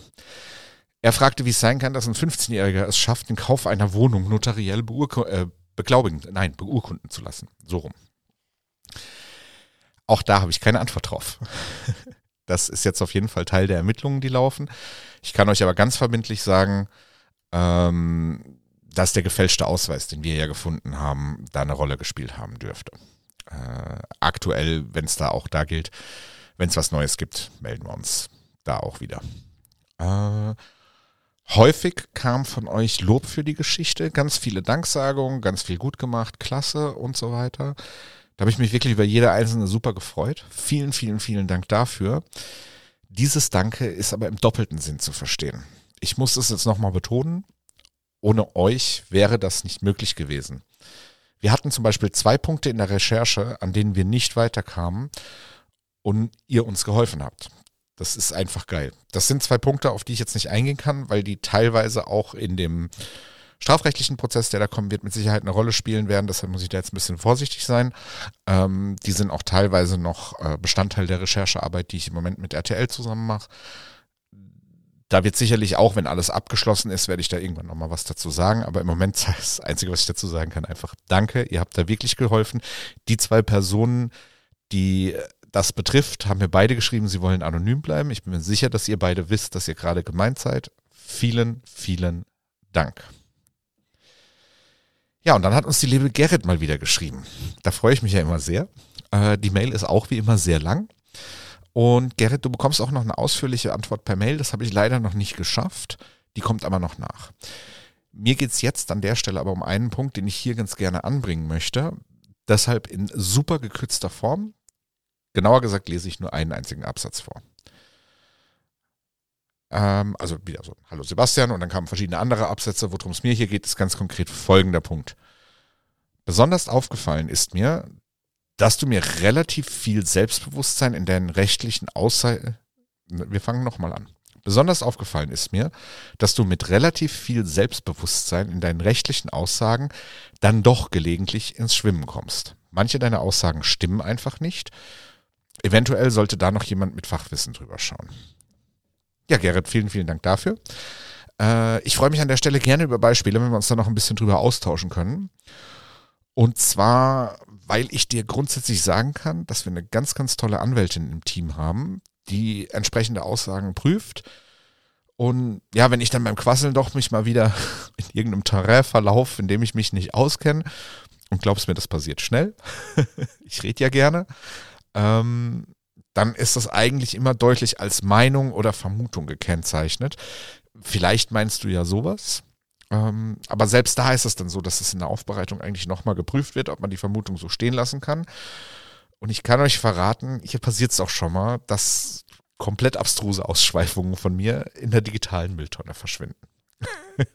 Er fragte, wie es sein kann, dass ein 15-Jähriger es schafft, den Kauf einer Wohnung notariell äh, beglaubigen, nein, beurkunden zu lassen. So rum. Auch da habe ich keine Antwort drauf. Das ist jetzt auf jeden Fall Teil der Ermittlungen, die laufen. Ich kann euch aber ganz verbindlich sagen, ähm, dass der gefälschte Ausweis, den wir ja gefunden haben, da eine Rolle gespielt haben dürfte. Äh, aktuell, wenn es da auch da gilt, wenn es was Neues gibt, melden wir uns da auch wieder. Äh, häufig kam von euch Lob für die Geschichte, ganz viele Danksagungen, ganz viel gut gemacht, klasse und so weiter. Da habe ich mich wirklich über jede einzelne super gefreut. Vielen, vielen, vielen Dank dafür. Dieses Danke ist aber im doppelten Sinn zu verstehen. Ich muss es jetzt nochmal betonen. Ohne euch wäre das nicht möglich gewesen. Wir hatten zum Beispiel zwei Punkte in der Recherche, an denen wir nicht weiterkamen und ihr uns geholfen habt. Das ist einfach geil. Das sind zwei Punkte, auf die ich jetzt nicht eingehen kann, weil die teilweise auch in dem strafrechtlichen Prozess, der da kommen wird, mit Sicherheit eine Rolle spielen werden. Deshalb muss ich da jetzt ein bisschen vorsichtig sein. Ähm, die sind auch teilweise noch äh, Bestandteil der Recherchearbeit, die ich im Moment mit RTL zusammen mache. Da wird sicherlich auch, wenn alles abgeschlossen ist, werde ich da irgendwann nochmal was dazu sagen. Aber im Moment ist das Einzige, was ich dazu sagen kann, einfach danke. Ihr habt da wirklich geholfen. Die zwei Personen, die das betrifft, haben mir beide geschrieben, sie wollen anonym bleiben. Ich bin mir sicher, dass ihr beide wisst, dass ihr gerade gemeint seid. Vielen, vielen Dank. Ja, und dann hat uns die liebe Gerrit mal wieder geschrieben. Da freue ich mich ja immer sehr. Äh, die Mail ist auch wie immer sehr lang. Und Gerrit, du bekommst auch noch eine ausführliche Antwort per Mail. Das habe ich leider noch nicht geschafft. Die kommt aber noch nach. Mir geht es jetzt an der Stelle aber um einen Punkt, den ich hier ganz gerne anbringen möchte. Deshalb in super gekürzter Form. Genauer gesagt lese ich nur einen einzigen Absatz vor. Ähm, also wieder so, hallo Sebastian, und dann kamen verschiedene andere Absätze. Worum es mir hier geht, ist ganz konkret folgender Punkt. Besonders aufgefallen ist mir, dass du mir relativ viel Selbstbewusstsein in deinen rechtlichen Aussagen. Wir fangen nochmal an. Besonders aufgefallen ist mir, dass du mit relativ viel Selbstbewusstsein in deinen rechtlichen Aussagen dann doch gelegentlich ins Schwimmen kommst. Manche deiner Aussagen stimmen einfach nicht. Eventuell sollte da noch jemand mit Fachwissen drüber schauen. Ja, Gerrit, vielen, vielen Dank dafür. Äh, ich freue mich an der Stelle gerne über Beispiele, wenn wir uns da noch ein bisschen drüber austauschen können. Und zwar, weil ich dir grundsätzlich sagen kann, dass wir eine ganz, ganz tolle Anwältin im Team haben, die entsprechende Aussagen prüft. Und ja, wenn ich dann beim Quasseln doch mich mal wieder in irgendeinem Terrain verlaufe, in dem ich mich nicht auskenne, und glaubst mir, das passiert schnell, ich rede ja gerne, ähm, dann ist das eigentlich immer deutlich als Meinung oder Vermutung gekennzeichnet. Vielleicht meinst du ja sowas. Ähm, aber selbst da ist es dann so, dass es in der Aufbereitung eigentlich nochmal geprüft wird, ob man die Vermutung so stehen lassen kann. Und ich kann euch verraten, hier passiert es auch schon mal, dass komplett abstruse Ausschweifungen von mir in der digitalen Mülltonne verschwinden.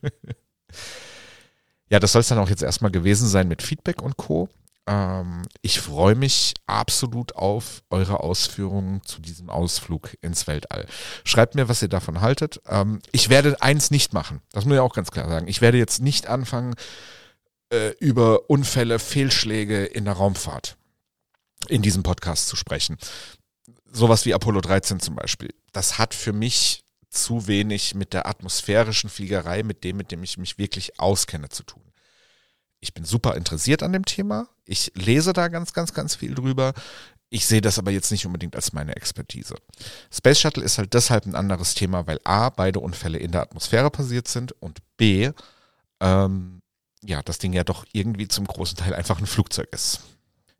ja, das soll es dann auch jetzt erstmal gewesen sein mit Feedback und Co. Ähm, ich freue mich absolut auf eure Ausführungen zu diesem Ausflug ins Weltall. Schreibt mir, was ihr davon haltet. Ähm, ich werde eins nicht machen. Das muss ich auch ganz klar sagen. Ich werde jetzt nicht anfangen, äh, über Unfälle, Fehlschläge in der Raumfahrt in diesem Podcast zu sprechen. Sowas wie Apollo 13 zum Beispiel. Das hat für mich zu wenig mit der atmosphärischen Fliegerei, mit dem, mit dem ich mich wirklich auskenne, zu tun ich bin super interessiert an dem Thema. Ich lese da ganz, ganz, ganz viel drüber. Ich sehe das aber jetzt nicht unbedingt als meine Expertise. Space Shuttle ist halt deshalb ein anderes Thema, weil A, beide Unfälle in der Atmosphäre passiert sind und B, ähm, ja, das Ding ja doch irgendwie zum großen Teil einfach ein Flugzeug ist.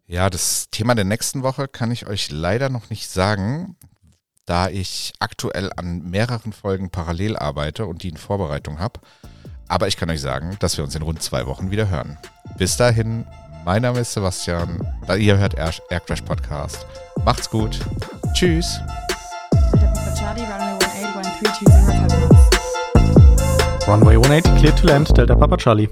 Ja, das Thema der nächsten Woche kann ich euch leider noch nicht sagen, da ich aktuell an mehreren Folgen parallel arbeite und die in Vorbereitung habe. Aber ich kann euch sagen, dass wir uns in rund zwei Wochen wieder hören. Bis dahin, mein Name ist Sebastian. Ihr hört Aircrash Podcast. Macht's gut. Tschüss. Runway 180, clear to land, Delta Papa Charlie.